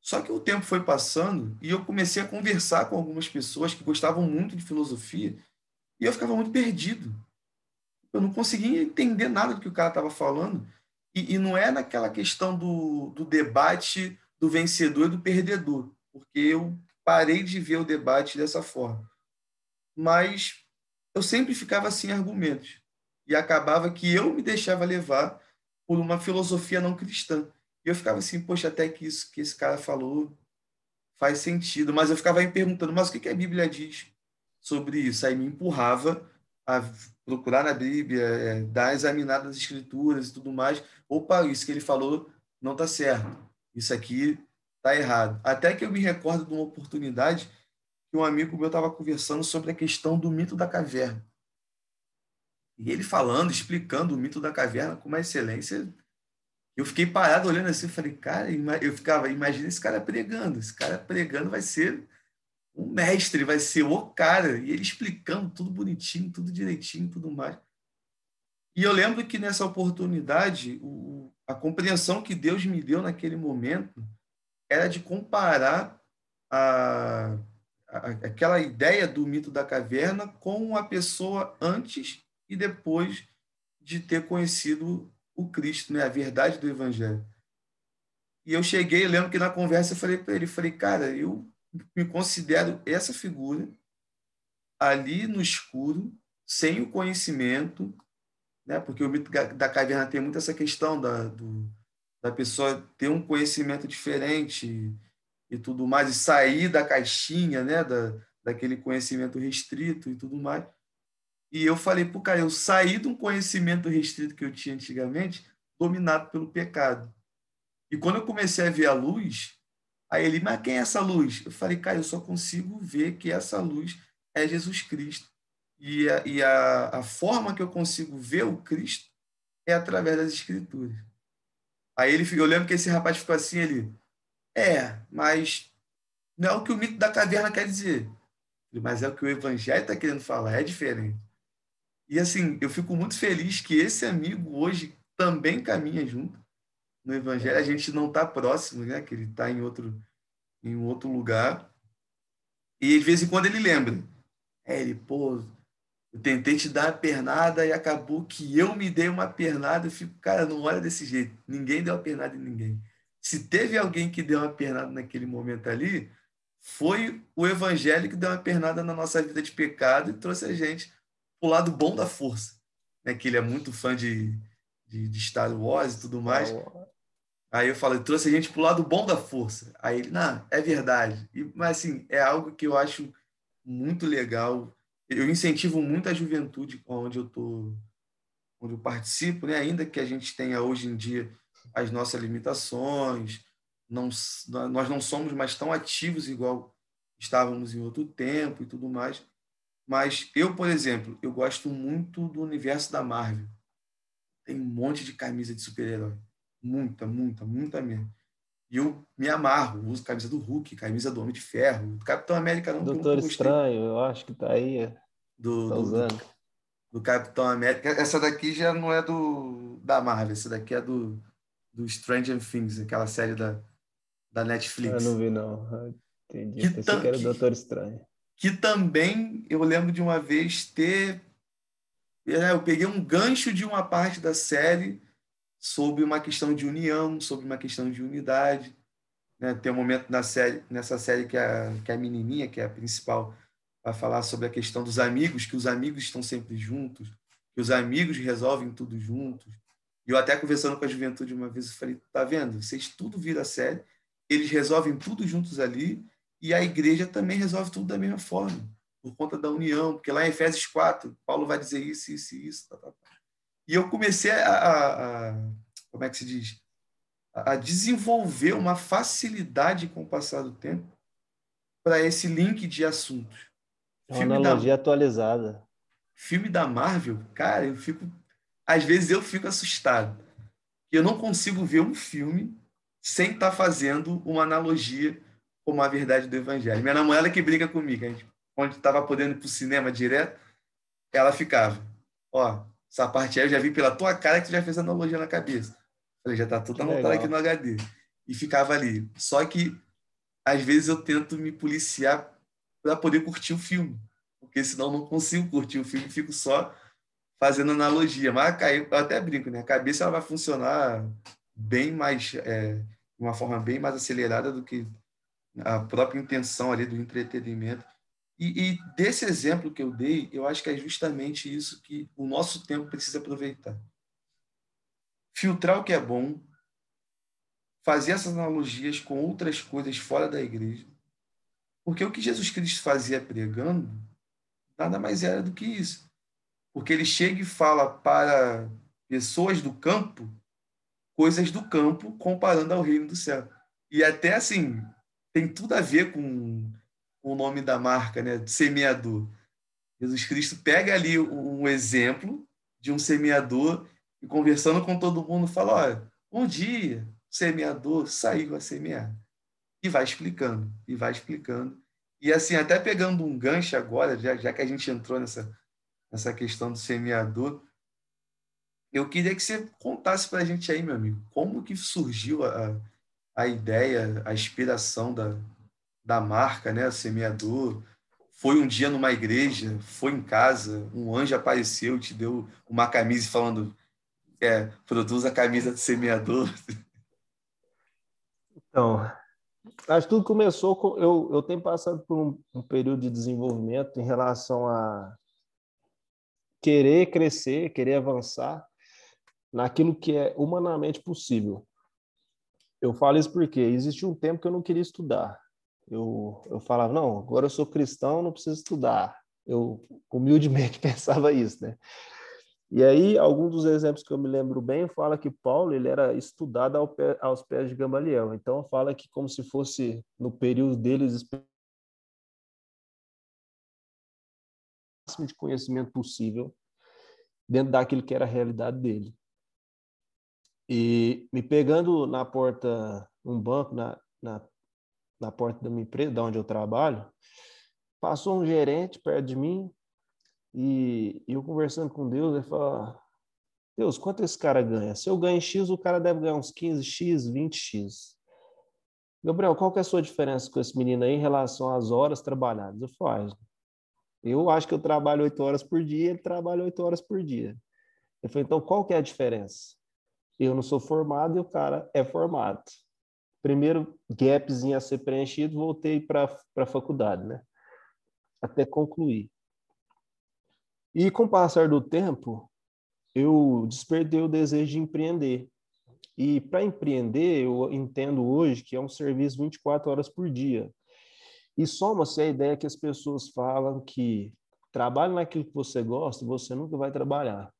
Só que o tempo foi passando e eu comecei a conversar com algumas pessoas que gostavam muito de filosofia e eu ficava muito perdido. Eu não conseguia entender nada do que o cara estava falando. E, e, não é naquela questão do, do debate do vencedor e do perdedor, porque eu parei de ver o debate dessa forma. Mas eu sempre ficava sem argumentos. E acabava que eu me deixava levar por uma filosofia não cristã. E eu ficava assim, poxa, até que isso que esse cara falou faz sentido. Mas eu ficava aí perguntando, mas o que, que a Bíblia diz sobre isso? Aí me empurrava a procurar na Bíblia, é, dar examinada nas escrituras e tudo mais. Opa, isso que ele falou não está certo. Isso aqui está errado. Até que eu me recordo de uma oportunidade que um amigo meu estava conversando sobre a questão do mito da caverna. E ele falando, explicando o mito da caverna com uma excelência. Eu fiquei parado olhando assim, falei, cara, eu ficava, imagina esse cara pregando. Esse cara pregando vai ser um mestre, vai ser o cara. E ele explicando tudo bonitinho, tudo direitinho, tudo mais. E eu lembro que nessa oportunidade, o, a compreensão que Deus me deu naquele momento era de comparar a, a, aquela ideia do mito da caverna com a pessoa antes e depois de ter conhecido o Cristo, né, a verdade do Evangelho. E eu cheguei, lembro que na conversa eu falei para ele, falei, cara, eu me considero essa figura ali no escuro, sem o conhecimento, né? porque o mito da caverna tem muito essa questão da, do, da pessoa ter um conhecimento diferente e, tudo mais, e sair da caixinha, né? da, daquele conhecimento restrito e tudo mais. E eu falei, pô, cara, eu saí de um conhecimento restrito que eu tinha antigamente, dominado pelo pecado. E quando eu comecei a ver a luz, aí ele, mas quem é essa luz? Eu falei, cara, eu só consigo ver que essa luz é Jesus Cristo. E a, e a, a forma que eu consigo ver o Cristo é através das Escrituras. Aí ele, eu lembro que esse rapaz ficou assim, ele, é, mas não é o que o mito da caverna quer dizer. Mas é o que o Evangelho está querendo falar, é diferente. E assim, eu fico muito feliz que esse amigo hoje também caminha junto no Evangelho. A gente não está próximo, né? Que ele está em outro, em outro lugar. E de vez em quando ele lembra. É, ele, pô, eu tentei te dar a pernada e acabou que eu me dei uma pernada. Eu fico, cara, não olha desse jeito. Ninguém deu a pernada em ninguém. Se teve alguém que deu uma pernada naquele momento ali, foi o evangelho que deu uma pernada na nossa vida de pecado e trouxe a gente pro lado bom da força. Né? Que ele é muito fã de, de, de Star Wars e tudo mais. Aí eu falo, trouxe a gente pro lado bom da força. Aí ele, não, é verdade. E, mas assim, é algo que eu acho muito legal. Eu incentivo muito a juventude onde eu tô, onde eu participo, né? Ainda que a gente tenha hoje em dia as nossas limitações, não, nós não somos mais tão ativos igual estávamos em outro tempo e tudo mais. Mas eu, por exemplo, eu gosto muito do universo da Marvel. Tem um monte de camisa de super-herói. Muita, muita, muita mesmo. E eu me amarro, uso camisa do Hulk, camisa do Homem de Ferro, do Capitão América não. Doutor Estranho, eu acho que tá aí. É. Do, tá do, do, do, Capitão América. Essa daqui já não é do da Marvel, essa daqui é do, do Stranger Things, aquela série da, da Netflix. Eu não vi, não. Entendi. Que Pensei que era o Doutor Estranho. Que também eu lembro de uma vez ter. É, eu peguei um gancho de uma parte da série sobre uma questão de união, sobre uma questão de unidade. Né? Tem um momento na série, nessa série que a, que a menininha, que é a principal, vai falar sobre a questão dos amigos, que os amigos estão sempre juntos, que os amigos resolvem tudo juntos. E eu até conversando com a juventude uma vez, eu falei, tá vendo? Vocês tudo vira série, eles resolvem tudo juntos ali, e a igreja também resolve tudo da mesma forma, por conta da união, porque lá em Efésios 4, Paulo vai dizer isso, isso e isso. Tá, tá, tá. E eu comecei a, a, a, como é que se diz? A desenvolver uma facilidade com o passar do tempo para esse link de assuntos. Uma filme analogia da, atualizada. Filme da Marvel, cara, eu fico. Às vezes eu fico assustado. Eu não consigo ver um filme sem estar tá fazendo uma analogia com a verdade do Evangelho. Minha namorada que briga comigo, a gente, quando estava podendo ir para o cinema direto, ela ficava, ó, essa parte aí eu já vi pela tua cara que tu já fez analogia na cabeça. Falei, já tá tudo anotado aqui no HD. E ficava ali. Só que, às vezes, eu tento me policiar para poder curtir o filme. Porque senão não consigo curtir o filme, fico só fazendo analogia. Mas eu até brinco, né? A cabeça ela vai funcionar bem mais, é, de uma forma bem mais acelerada do que a própria intenção ali do entretenimento. E, e, desse exemplo que eu dei, eu acho que é justamente isso que o nosso tempo precisa aproveitar. Filtrar o que é bom, fazer essas analogias com outras coisas fora da igreja. Porque o que Jesus Cristo fazia pregando nada mais era do que isso. Porque ele chega e fala para pessoas do campo coisas do campo comparando ao reino do céu. E até assim, tem tudo a ver com o nome da marca, né? Semeador. Jesus Cristo pega ali um exemplo de um semeador e conversando com todo mundo fala: olha, um dia o semeador saiu a semear. E vai explicando, e vai explicando. E assim, até pegando um gancho agora, já, já que a gente entrou nessa, nessa questão do semeador, eu queria que você contasse para a gente aí, meu amigo, como que surgiu a, a ideia, a inspiração da, da marca, né, semeador. Foi um dia numa igreja, foi em casa, um anjo apareceu, te deu uma camisa falando, é, produz a camisa do semeador. Então, Acho que tudo começou com. Eu, eu tenho passado por um, um período de desenvolvimento em relação a querer crescer, querer avançar naquilo que é humanamente possível. Eu falo isso porque existe um tempo que eu não queria estudar. Eu, eu falava, não, agora eu sou cristão, não preciso estudar. Eu humildemente pensava isso, né? E aí, alguns dos exemplos que eu me lembro bem, fala que Paulo ele era estudado ao pé, aos pés de Gamaliel. Então, fala que como se fosse no período deles máximo de conhecimento possível dentro daquilo que era a realidade dele. E me pegando na porta, um banco na, na, na porta da minha empresa, da onde eu trabalho, passou um gerente perto de mim, e, eu conversando com Deus, ele fala: Deus, quanto esse cara ganha? Se eu ganho X, o cara deve ganhar uns 15X, 20X. Gabriel, qual que é a sua diferença com esse menino aí em relação às horas trabalhadas? Eu falo, ah, eu acho que eu trabalho oito horas por dia, ele trabalha oito horas por dia. Eu falei, então qual que é a diferença? Eu não sou formado e o cara é formado. Primeiro gapzinho a ser preenchido, voltei para a faculdade, né? Até concluir. E com o passar do tempo, eu despertei o desejo de empreender. E para empreender, eu entendo hoje que é um serviço 24 horas por dia. E soma-se a ideia que as pessoas falam que trabalhe naquilo que você gosta, você nunca vai trabalhar.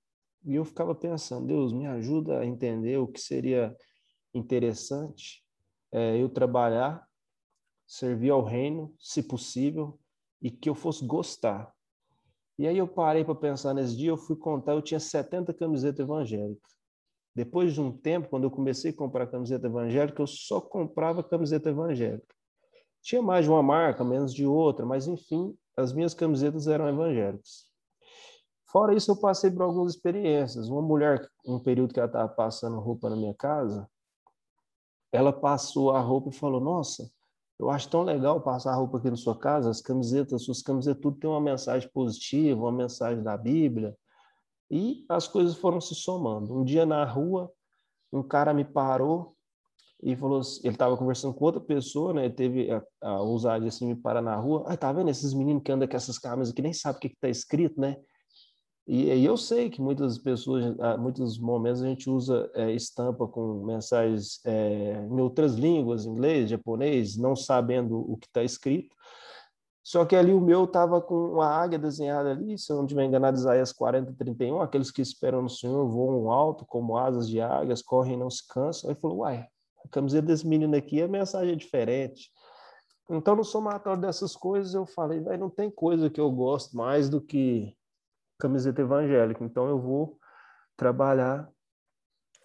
E eu ficava pensando, Deus, me ajuda a entender o que seria interessante é, eu trabalhar, servir ao reino, se possível, e que eu fosse gostar. E aí eu parei para pensar nesse dia, eu fui contar, eu tinha 70 camisetas evangélicas. Depois de um tempo, quando eu comecei a comprar camiseta evangélica, eu só comprava camiseta evangélica. Tinha mais de uma marca, menos de outra, mas enfim, as minhas camisetas eram evangélicas. Fora isso, eu passei por algumas experiências. Uma mulher, um período que ela estava passando roupa na minha casa, ela passou a roupa e falou: Nossa, eu acho tão legal passar a roupa aqui na sua casa, as camisetas, suas camisetas, tudo tem uma mensagem positiva, uma mensagem da Bíblia. E as coisas foram se somando. Um dia na rua, um cara me parou e falou assim, ele estava conversando com outra pessoa, né? Teve a, a ousadia assim, me parar na rua. Ah, tá vendo esses meninos que andam com essas camisas que nem sabe o que está escrito, né? E, e, eu sei que muitas pessoas, muitos momentos a gente usa é, estampa com mensagens é, em outras línguas, inglês, japonês, não sabendo o que está escrito. Só que ali o meu estava com uma águia desenhada ali, se eu não estiver enganado, Isaías 40, 31, aqueles que esperam no Senhor voam alto como asas de águias, correm e não se cansam. Aí falou, uai, a camiseta desse menino aqui, a mensagem é diferente. Então, no somatório dessas coisas, eu falei, não tem coisa que eu gosto mais do que camiseta evangélica. Então eu vou trabalhar,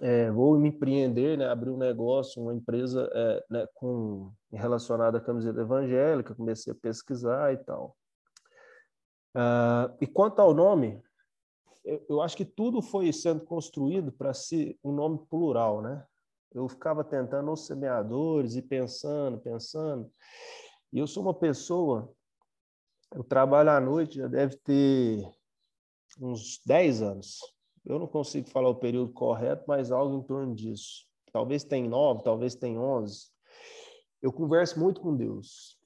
é, vou me empreender, né, abrir um negócio, uma empresa é, né, com relacionada à camiseta evangélica. Comecei a pesquisar e tal. Uh, e quanto ao nome, eu, eu acho que tudo foi sendo construído para ser um nome plural, né? Eu ficava tentando os semeadores e pensando, pensando. E eu sou uma pessoa, eu trabalho à noite, já deve ter uns 10 anos. Eu não consigo falar o período correto, mas algo em torno disso. Talvez tem 9, talvez tem 11. Eu converso muito com Deus.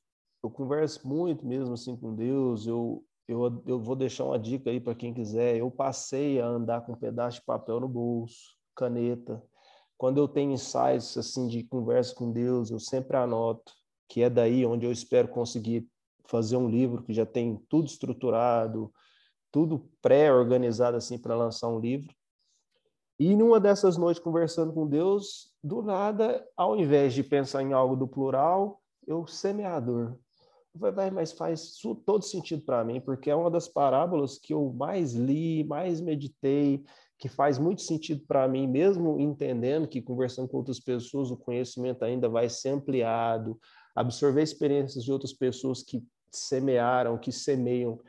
Eu converso muito mesmo assim com Deus. Eu, eu, eu vou deixar uma dica aí para quem quiser. Eu passei a andar com um pedaço de papel no bolso, caneta. Quando eu tenho ensaios assim de conversa com Deus, eu sempre anoto, que é daí onde eu espero conseguir fazer um livro que já tem tudo estruturado, tudo pré-organizado assim para lançar um livro. E numa dessas noites conversando com Deus, do nada, ao invés de pensar em algo do plural, eu semeador. Mas faz todo sentido para mim, porque é uma das parábolas que eu mais li, mais meditei, que faz muito sentido para mim, mesmo entendendo que conversando com outras pessoas, o conhecimento ainda vai ser ampliado, absorver experiências de outras pessoas que semearam, que semeiam,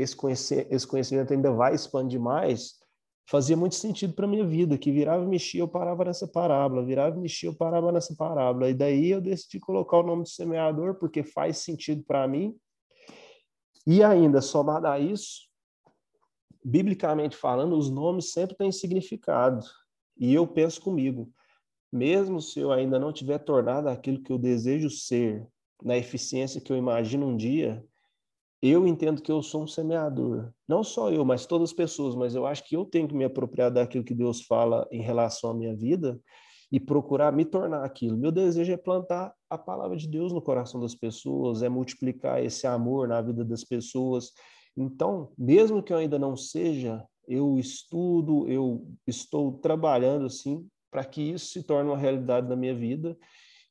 esse, conhecimento ainda vai expandir mais, fazia muito sentido para minha vida, que virava e mexia, eu parava nessa parábola, virava e mexia, eu parava nessa parábola. E daí eu decidi colocar o nome do semeador, porque faz sentido para mim. E ainda, somado a isso, biblicamente falando, os nomes sempre têm significado. E eu penso comigo, mesmo se eu ainda não tiver tornado aquilo que eu desejo ser, na eficiência que eu imagino um dia, eu entendo que eu sou um semeador. Não só eu, mas todas as pessoas, mas eu acho que eu tenho que me apropriar daquilo que Deus fala em relação à minha vida e procurar me tornar aquilo. Meu desejo é plantar a palavra de Deus no coração das pessoas, é multiplicar esse amor na vida das pessoas. Então, mesmo que eu ainda não seja, eu estudo, eu estou trabalhando assim para que isso se torne uma realidade na minha vida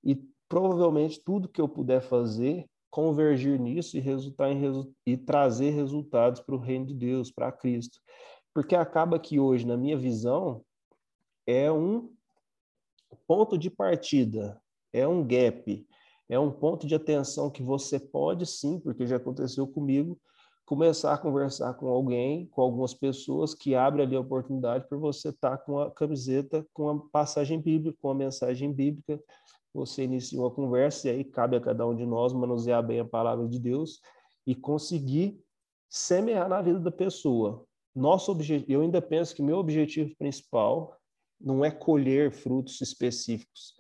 e provavelmente tudo que eu puder fazer convergir nisso e resultar em resu e trazer resultados para o reino de Deus, para Cristo. Porque acaba que hoje, na minha visão, é um ponto de partida, é um gap, é um ponto de atenção que você pode sim, porque já aconteceu comigo, começar a conversar com alguém, com algumas pessoas que abre ali a oportunidade para você estar tá com a camiseta com a passagem bíblica, com a mensagem bíblica. Você inicia uma conversa e aí cabe a cada um de nós manusear bem a palavra de Deus e conseguir semear na vida da pessoa. Nosso objetivo, eu ainda penso que meu objetivo principal não é colher frutos específicos,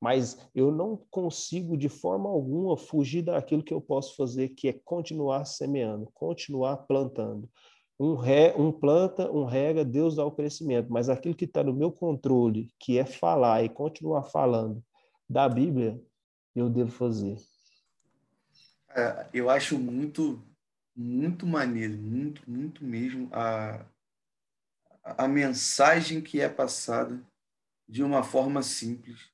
mas eu não consigo de forma alguma fugir daquilo que eu posso fazer, que é continuar semeando, continuar plantando. Um, re, um planta, um rega, Deus dá o crescimento, mas aquilo que está no meu controle, que é falar e continuar falando da Bíblia, eu devo fazer. É, eu acho muito, muito maneiro, muito, muito mesmo a, a mensagem que é passada de uma forma simples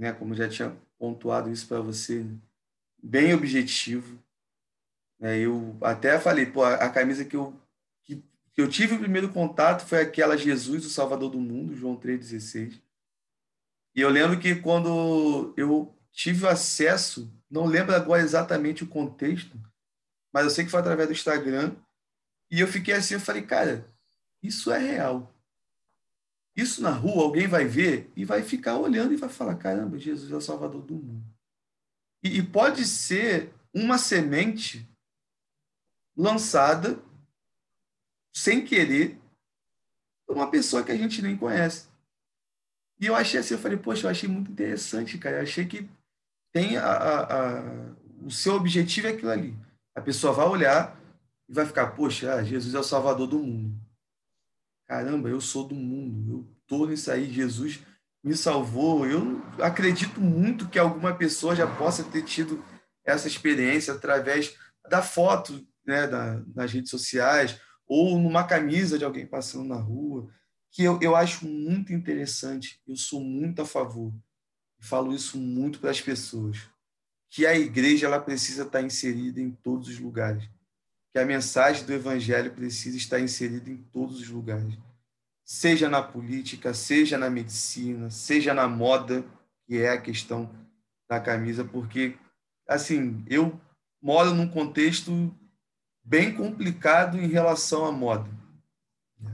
né? Como já tinha pontuado isso para você, bem objetivo. Né? Eu até falei, pô, a, camisa que eu que, que, eu tive o primeiro contato foi aquela Jesus, o Salvador do Mundo, João 3,16. E eu lembro que quando eu tive acesso, não lembro agora exatamente o contexto, mas eu sei que foi através do Instagram, e eu fiquei assim, eu falei, cara, isso é real. Isso na rua, alguém vai ver e vai ficar olhando e vai falar: caramba, Jesus é o Salvador do mundo. E, e pode ser uma semente lançada sem querer por uma pessoa que a gente nem conhece. E eu achei assim, eu falei, poxa, eu achei muito interessante, cara. Eu achei que tem a, a, a, o seu objetivo é aquilo ali. A pessoa vai olhar e vai ficar, poxa, ah, Jesus é o Salvador do mundo caramba, eu sou do mundo, eu estou nisso aí, Jesus me salvou. Eu acredito muito que alguma pessoa já possa ter tido essa experiência através da foto né, da, nas redes sociais ou numa camisa de alguém passando na rua, que eu, eu acho muito interessante. Eu sou muito a favor, falo isso muito para as pessoas, que a igreja ela precisa estar inserida em todos os lugares que a mensagem do evangelho precisa estar inserida em todos os lugares, seja na política, seja na medicina, seja na moda, que é a questão da camisa, porque assim, eu moro num contexto bem complicado em relação à moda.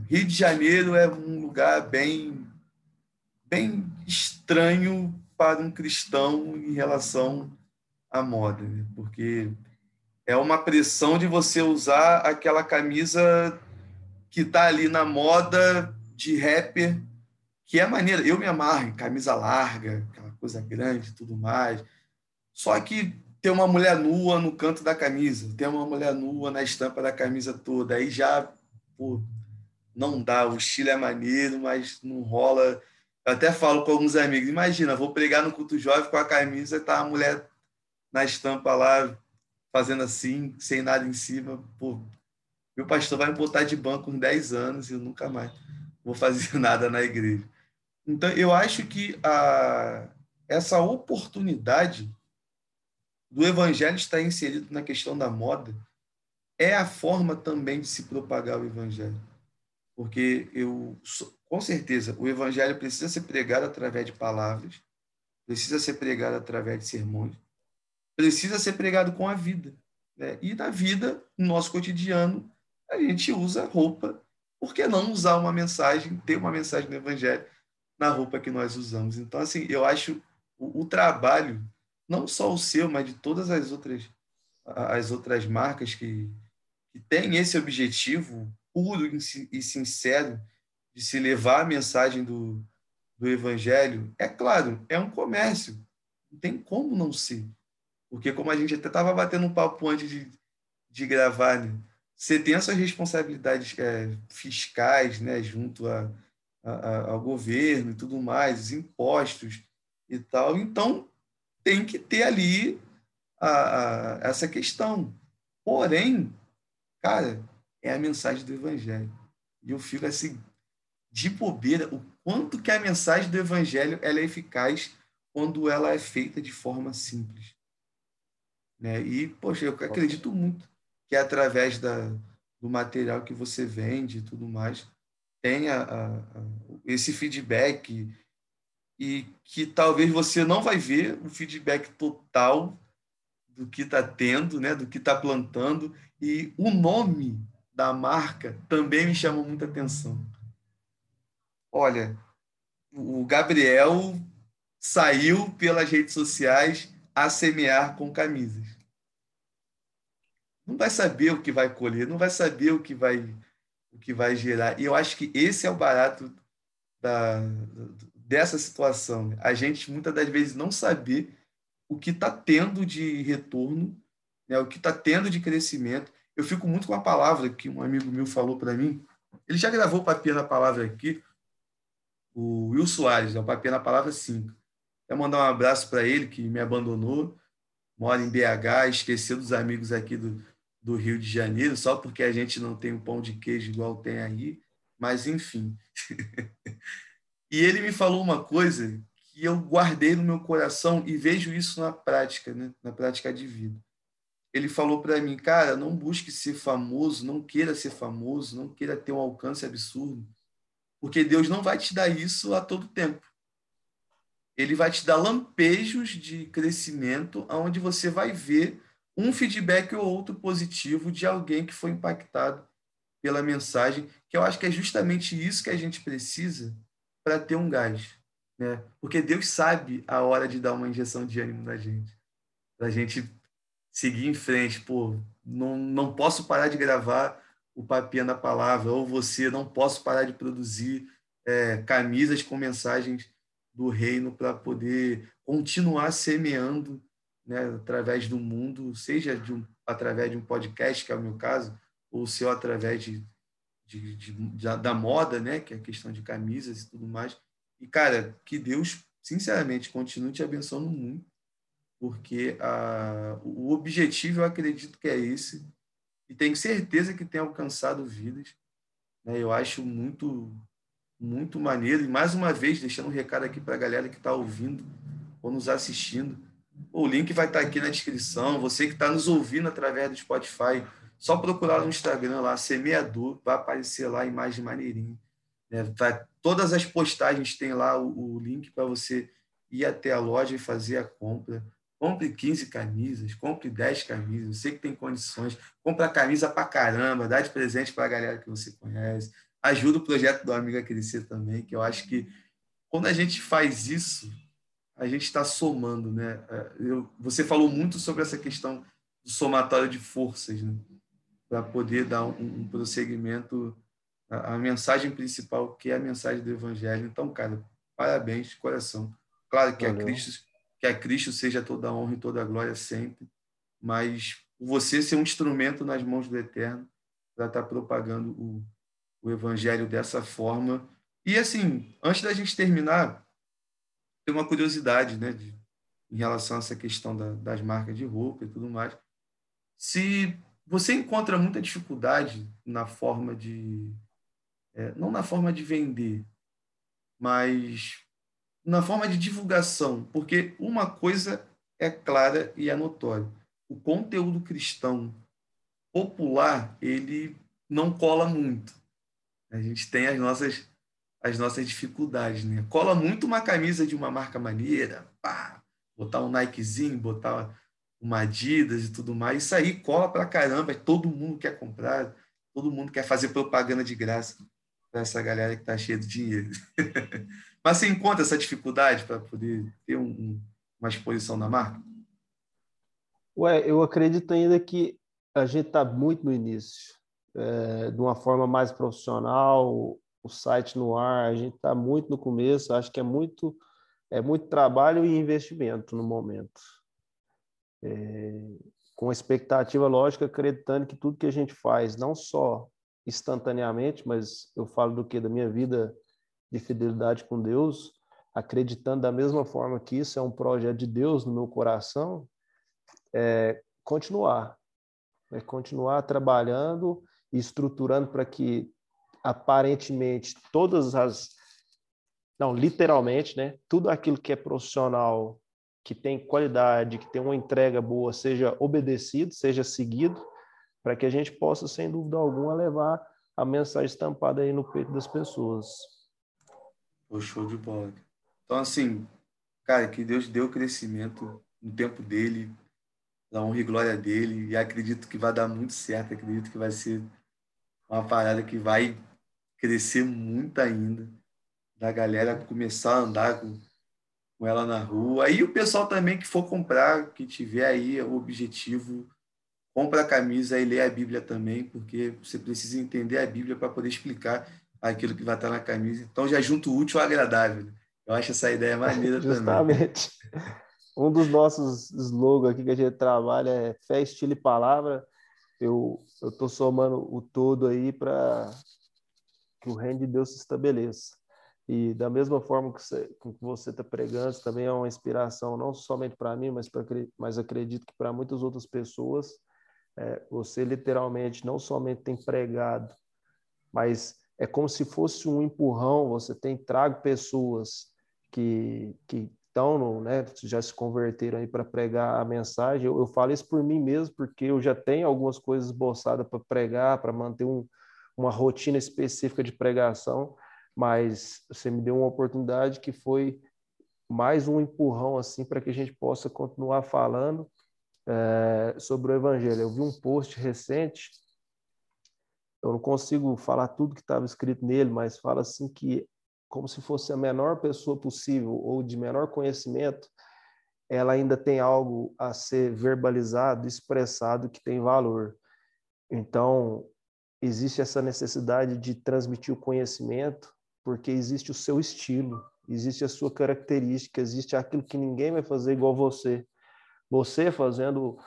Rio de Janeiro é um lugar bem bem estranho para um cristão em relação à moda, né? porque é uma pressão de você usar aquela camisa que está ali na moda de rapper, que é maneira. Eu me amarro em camisa larga, aquela coisa grande tudo mais. Só que tem uma mulher nua no canto da camisa, tem uma mulher nua na estampa da camisa toda. Aí já, pô, não dá. O estilo é maneiro, mas não rola. Eu até falo com alguns amigos: imagina, vou pregar no culto jovem com a camisa e tá a mulher na estampa lá fazendo assim, sem nada em cima, pô, meu pastor vai me botar de banco com 10 anos e eu nunca mais vou fazer nada na igreja. Então, eu acho que a, essa oportunidade do evangelho estar inserido na questão da moda é a forma também de se propagar o evangelho. Porque eu, com certeza, o evangelho precisa ser pregado através de palavras, precisa ser pregado através de sermões, precisa ser pregado com a vida. Né? E na vida, no nosso cotidiano, a gente usa roupa. Por que não usar uma mensagem, ter uma mensagem do Evangelho na roupa que nós usamos? Então, assim, eu acho o, o trabalho, não só o seu, mas de todas as outras, as outras marcas que, que têm esse objetivo puro e sincero de se levar a mensagem do, do evangelho, é claro, é um comércio. Não tem como não ser. Porque, como a gente até estava batendo um papo antes de, de gravar, né? você tem essas responsabilidades é, fiscais né, junto a, a, ao governo e tudo mais, os impostos e tal. Então, tem que ter ali a, a, essa questão. Porém, cara, é a mensagem do Evangelho. E eu fico assim, de bobeira, o quanto que a mensagem do Evangelho ela é eficaz quando ela é feita de forma simples. Né? E, poxa, eu acredito muito que é através da, do material que você vende e tudo mais, tenha a, a, esse feedback e que talvez você não vai ver o feedback total do que está tendo, né, do que está plantando e o nome da marca também me chama muita atenção. Olha, o Gabriel saiu pelas redes sociais a semear com camisas. Não vai saber o que vai colher, não vai saber o que vai o que vai gerar. E eu acho que esse é o barato da, dessa situação. A gente muitas das vezes não saber o que está tendo de retorno, né, o que está tendo de crescimento. Eu fico muito com a palavra que um amigo meu falou para mim. Ele já gravou o papel na palavra aqui, o Will Soares, é o papel na palavra 5. Quero mandar um abraço para ele, que me abandonou, mora em BH, esqueceu dos amigos aqui do, do Rio de Janeiro, só porque a gente não tem um pão de queijo igual tem aí, mas enfim. e ele me falou uma coisa que eu guardei no meu coração e vejo isso na prática, né? na prática de vida. Ele falou para mim, cara, não busque ser famoso, não queira ser famoso, não queira ter um alcance absurdo, porque Deus não vai te dar isso a todo tempo. Ele vai te dar lampejos de crescimento, aonde você vai ver um feedback ou outro positivo de alguém que foi impactado pela mensagem, que eu acho que é justamente isso que a gente precisa para ter um gás né? Porque Deus sabe a hora de dar uma injeção de ânimo na gente, para a gente seguir em frente. Pô, não, não posso parar de gravar o papinha da palavra, ou você não posso parar de produzir é, camisas com mensagens do reino para poder continuar semeando né, através do mundo, seja de um, através de um podcast, que é o meu caso, ou se através de, de, de, de, da moda, né, que é a questão de camisas e tudo mais, e, cara, que Deus, sinceramente, continue te abençoando muito, porque a, o objetivo, eu acredito que é esse, e tenho certeza que tem alcançado vidas. Né? Eu acho muito, muito maneiro. E, mais uma vez, deixando um recado aqui para a galera que está ouvindo ou nos assistindo. O link vai estar tá aqui na descrição. Você que está nos ouvindo através do Spotify, só procurar no Instagram lá, Semeador, vai aparecer lá a imagem maneirinha. Né? Tá, todas as postagens tem lá o, o link para você ir até a loja e fazer a compra. Compre 15 camisas, compre 10 camisas, você que tem condições, compra camisa para caramba, dá de presente para a galera que você conhece, ajuda o projeto do Amigo a crescer também, que eu acho que quando a gente faz isso, a gente está somando, né? É, eu, você falou muito sobre essa questão do somatório de forças, né? Para poder dar um, um prosseguimento a, a, mensagem principal, que é a mensagem do Evangelho. Então, cara, parabéns de coração. Claro que a Cristo que a Cristo seja toda a honra e toda a glória sempre, mas você ser um instrumento nas mãos do Eterno para estar tá propagando o, o Evangelho dessa forma. E assim, antes da gente terminar, tem uma curiosidade, né, de, em relação a essa questão da, das marcas de roupa e tudo mais. Se você encontra muita dificuldade na forma de é, não na forma de vender, mas na forma de divulgação, porque uma coisa é clara e é notória: o conteúdo cristão popular ele não cola muito. A gente tem as nossas as nossas dificuldades, né? Cola muito uma camisa de uma marca maneira, pá, botar um Nikezinho, botar uma Adidas e tudo mais, isso aí cola pra caramba, todo mundo quer comprar, todo mundo quer fazer propaganda de graça para essa galera que está cheia de dinheiro. Mas você encontra essa dificuldade para poder ter um, uma exposição na marca? Ué, eu acredito ainda que a gente está muito no início, é, de uma forma mais profissional, o site no ar, a gente está muito no começo, acho que é muito, é muito trabalho e investimento no momento. É, com expectativa lógica, acreditando que tudo que a gente faz, não só instantaneamente, mas eu falo do que? Da minha vida de fidelidade com Deus, acreditando da mesma forma que isso é um projeto de Deus no meu coração, é continuar. É continuar trabalhando e estruturando para que aparentemente todas as não, literalmente, né? Tudo aquilo que é profissional, que tem qualidade, que tem uma entrega boa, seja obedecido, seja seguido, para que a gente possa, sem dúvida alguma, levar a mensagem estampada aí no peito das pessoas. O show de bola. Então, assim, cara, que Deus deu crescimento no tempo dele, da honra e glória dele, e acredito que vai dar muito certo, acredito que vai ser uma parada que vai crescer muito ainda, da galera começar a andar com, com ela na rua. Aí o pessoal também que for comprar, que tiver aí o objetivo, compra a camisa e lê a Bíblia também, porque você precisa entender a Bíblia para poder explicar aquilo que vai estar na camisa. Então já junto o útil ao agradável. Né? Eu acho essa ideia maneira Justamente. também. Um dos nossos slogans aqui que a gente trabalha é fé, estilo e palavra. Eu estou somando o todo aí para que o reino de Deus se estabeleça. E da mesma forma que você está pregando, também é uma inspiração não somente para mim, mas, pra, mas acredito que para muitas outras pessoas. É, você literalmente não somente tem pregado, mas é como se fosse um empurrão. Você tem trago pessoas que, que estão, né, já se converteram aí para pregar a mensagem. Eu, eu falo isso por mim mesmo, porque eu já tenho algumas coisas esboçadas para pregar, para manter um, uma rotina específica de pregação, mas você me deu uma oportunidade que foi mais um empurrão assim para que a gente possa continuar falando é, sobre o Evangelho. Eu vi um post recente, eu não consigo falar tudo que estava escrito nele, mas fala assim que como se fosse a menor pessoa possível ou de menor conhecimento, ela ainda tem algo a ser verbalizado, expressado que tem valor. Então, existe essa necessidade de transmitir o conhecimento, porque existe o seu estilo, existe a sua característica, existe aquilo que ninguém vai fazer igual você. Você fazendo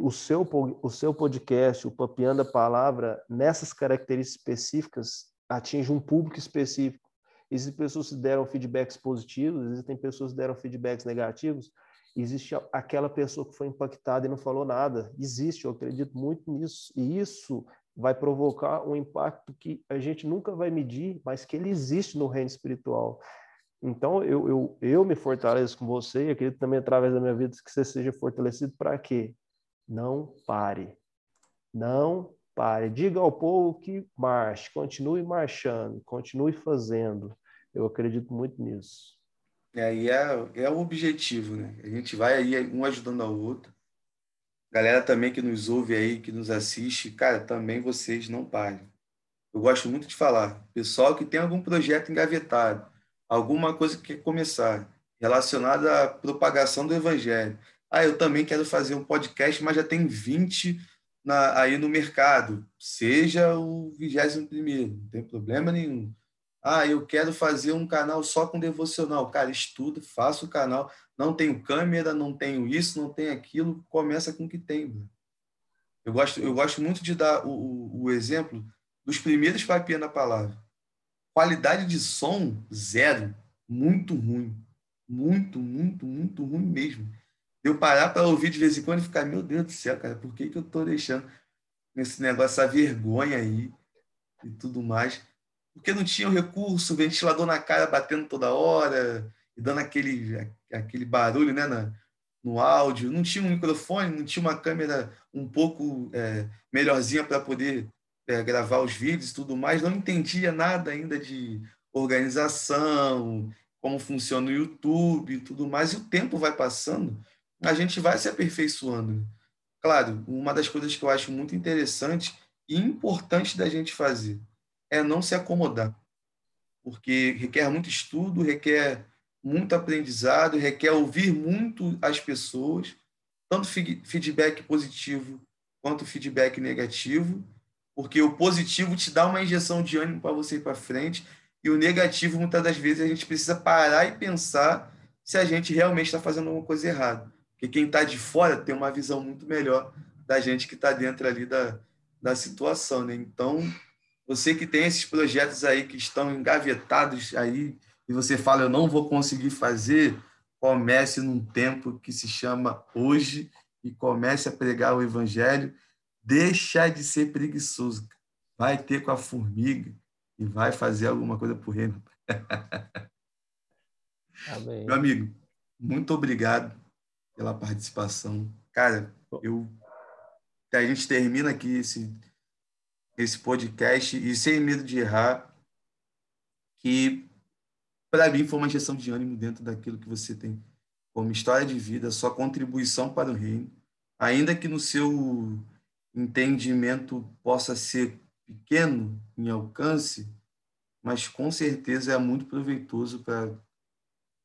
o seu, o seu podcast, o Papiando a Palavra, nessas características específicas, atinge um público específico. Existem pessoas que deram feedbacks positivos, existem pessoas que deram feedbacks negativos, existe aquela pessoa que foi impactada e não falou nada. Existe, eu acredito muito nisso. E isso vai provocar um impacto que a gente nunca vai medir, mas que ele existe no reino espiritual. Então, eu, eu, eu me fortaleço com você e acredito também através da minha vida que você seja fortalecido para quê? Não pare. Não pare. Diga ao povo que marche, continue marchando, continue fazendo. Eu acredito muito nisso. É, e é, é o objetivo, né? A gente vai aí um ajudando ao outro. Galera também que nos ouve aí, que nos assiste, cara, também vocês não parem. Eu gosto muito de falar. Pessoal que tem algum projeto engavetado, alguma coisa que quer começar, relacionada à propagação do evangelho. Ah, eu também quero fazer um podcast, mas já tem 20 na, aí no mercado. Seja o 21 primeiro, não tem problema nenhum. Ah, eu quero fazer um canal só com devocional. Cara, estuda, faça o canal. Não tenho câmera, não tenho isso, não tenho aquilo. Começa com o que tem. Eu gosto, eu gosto muito de dar o, o, o exemplo dos primeiros papinhos na palavra. Qualidade de som, zero. Muito ruim. Muito, muito, muito ruim mesmo. Eu parar para ouvir de vez em quando e ficar, meu Deus do céu, cara, por que, que eu estou deixando esse negócio, essa vergonha aí e tudo mais? porque não tinha o recurso, ventilador na cara batendo toda hora e dando aquele, aquele barulho né, na, no áudio, não tinha um microfone, não tinha uma câmera um pouco é, melhorzinha para poder é, gravar os vídeos e tudo mais, não entendia nada ainda de organização, como funciona o YouTube e tudo mais, e o tempo vai passando, a gente vai se aperfeiçoando. Claro, uma das coisas que eu acho muito interessante e importante da gente fazer é não se acomodar, porque requer muito estudo, requer muito aprendizado, requer ouvir muito as pessoas, tanto feedback positivo quanto feedback negativo, porque o positivo te dá uma injeção de ânimo para você ir para frente E o negativo, muitas das vezes, a gente precisa parar e pensar se a gente realmente está fazendo alguma coisa errada. Porque quem está de fora tem uma visão muito melhor da gente que está dentro ali da, da situação. Né? Então, você que tem esses projetos aí que estão engavetados aí, e você fala, eu não vou conseguir fazer, comece num tempo que se chama hoje e comece a pregar o evangelho. Deixa de ser preguiçoso. Vai ter com a formiga e vai fazer alguma coisa por reino. Amém. Meu amigo, muito obrigado pela participação. Cara, eu a gente termina aqui esse esse podcast e sem medo de errar, que para mim foi uma injeção de ânimo dentro daquilo que você tem como história de vida, sua contribuição para o reino, ainda que no seu entendimento possa ser pequeno em alcance, mas com certeza é muito proveitoso para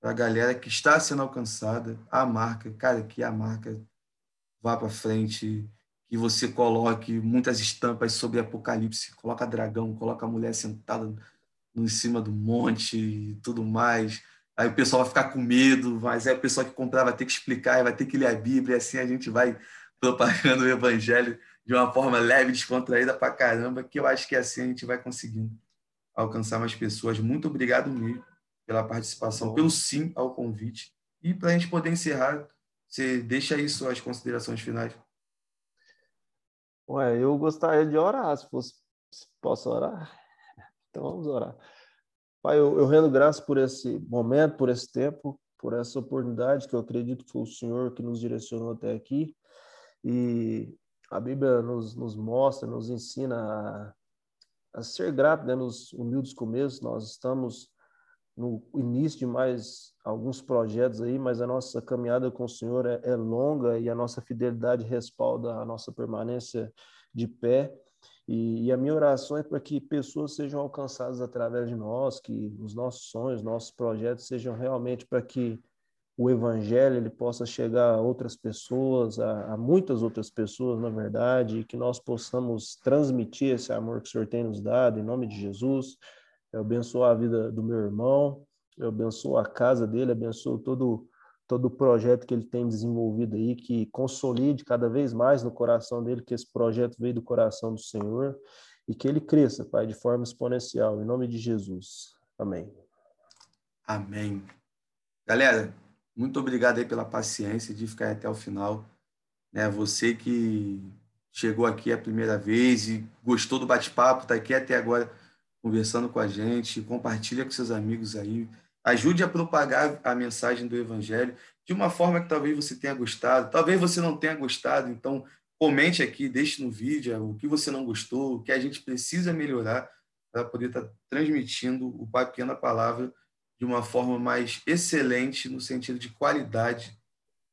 a galera que está sendo alcançada, a marca, cara, que a marca vá para frente, que você coloque muitas estampas sobre Apocalipse, coloca dragão, coloca a mulher sentada em cima do monte e tudo mais. Aí o pessoal vai ficar com medo, mas aí o pessoal que comprar vai ter que explicar, vai ter que ler a Bíblia, e assim a gente vai propagando o evangelho de uma forma leve, descontraída pra caramba, que eu acho que assim a gente vai conseguindo alcançar mais pessoas. Muito obrigado mesmo pela participação, Bom. pelo sim ao convite. E para a gente poder encerrar, você deixa aí suas considerações finais. Ué, eu gostaria de orar, se fosse, posso orar? Então vamos orar. Pai, eu, eu rendo graças por esse momento, por esse tempo, por essa oportunidade que eu acredito que foi o Senhor que nos direcionou até aqui. E a Bíblia nos, nos mostra, nos ensina a, a ser grato né, nos humildes começos. Nós estamos no início de mais alguns projetos aí, mas a nossa caminhada com o Senhor é, é longa e a nossa fidelidade respalda a nossa permanência de pé. E, e, a minha oração é para que pessoas sejam alcançadas através de nós, que os nossos sonhos, nossos projetos sejam realmente para que o evangelho ele possa chegar a outras pessoas, a, a, muitas outras pessoas, na verdade, e que nós possamos transmitir esse amor que o Senhor tem nos dado, em nome de Jesus. Eu abençoo a vida do meu irmão, eu abençoo a casa dele, abençoo todo, todo o projeto que ele tem desenvolvido aí, que consolide cada vez mais no coração dele que esse projeto veio do coração do Senhor e que ele cresça, Pai, de forma exponencial, em nome de Jesus. Amém. Amém. Galera, muito obrigado aí pela paciência de ficar até o final. Né? Você que chegou aqui a primeira vez e gostou do bate-papo, está aqui até agora conversando com a gente, compartilha com seus amigos aí, ajude a propagar a mensagem do Evangelho de uma forma que talvez você tenha gostado, talvez você não tenha gostado, então comente aqui, deixe no vídeo o que você não gostou, o que a gente precisa melhorar para poder estar tá transmitindo o Pequena Palavra de uma forma mais excelente no sentido de qualidade,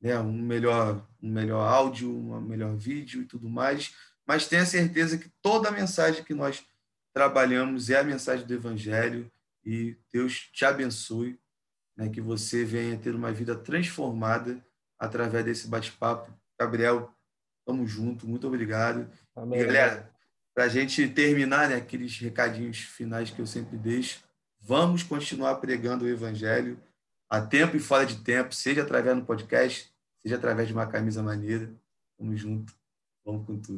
né? um melhor um melhor áudio, um melhor vídeo e tudo mais, mas tenha certeza que toda a mensagem que nós trabalhamos é a mensagem do Evangelho e Deus te abençoe, né, que você venha ter uma vida transformada através desse bate-papo. Gabriel, tamo junto, muito obrigado. Amém. E, galera, para a gente terminar né, aqueles recadinhos finais que eu sempre deixo, vamos continuar pregando o Evangelho a tempo e fora de tempo, seja através do podcast, seja através de uma camisa maneira. Tamo junto, vamos com tudo.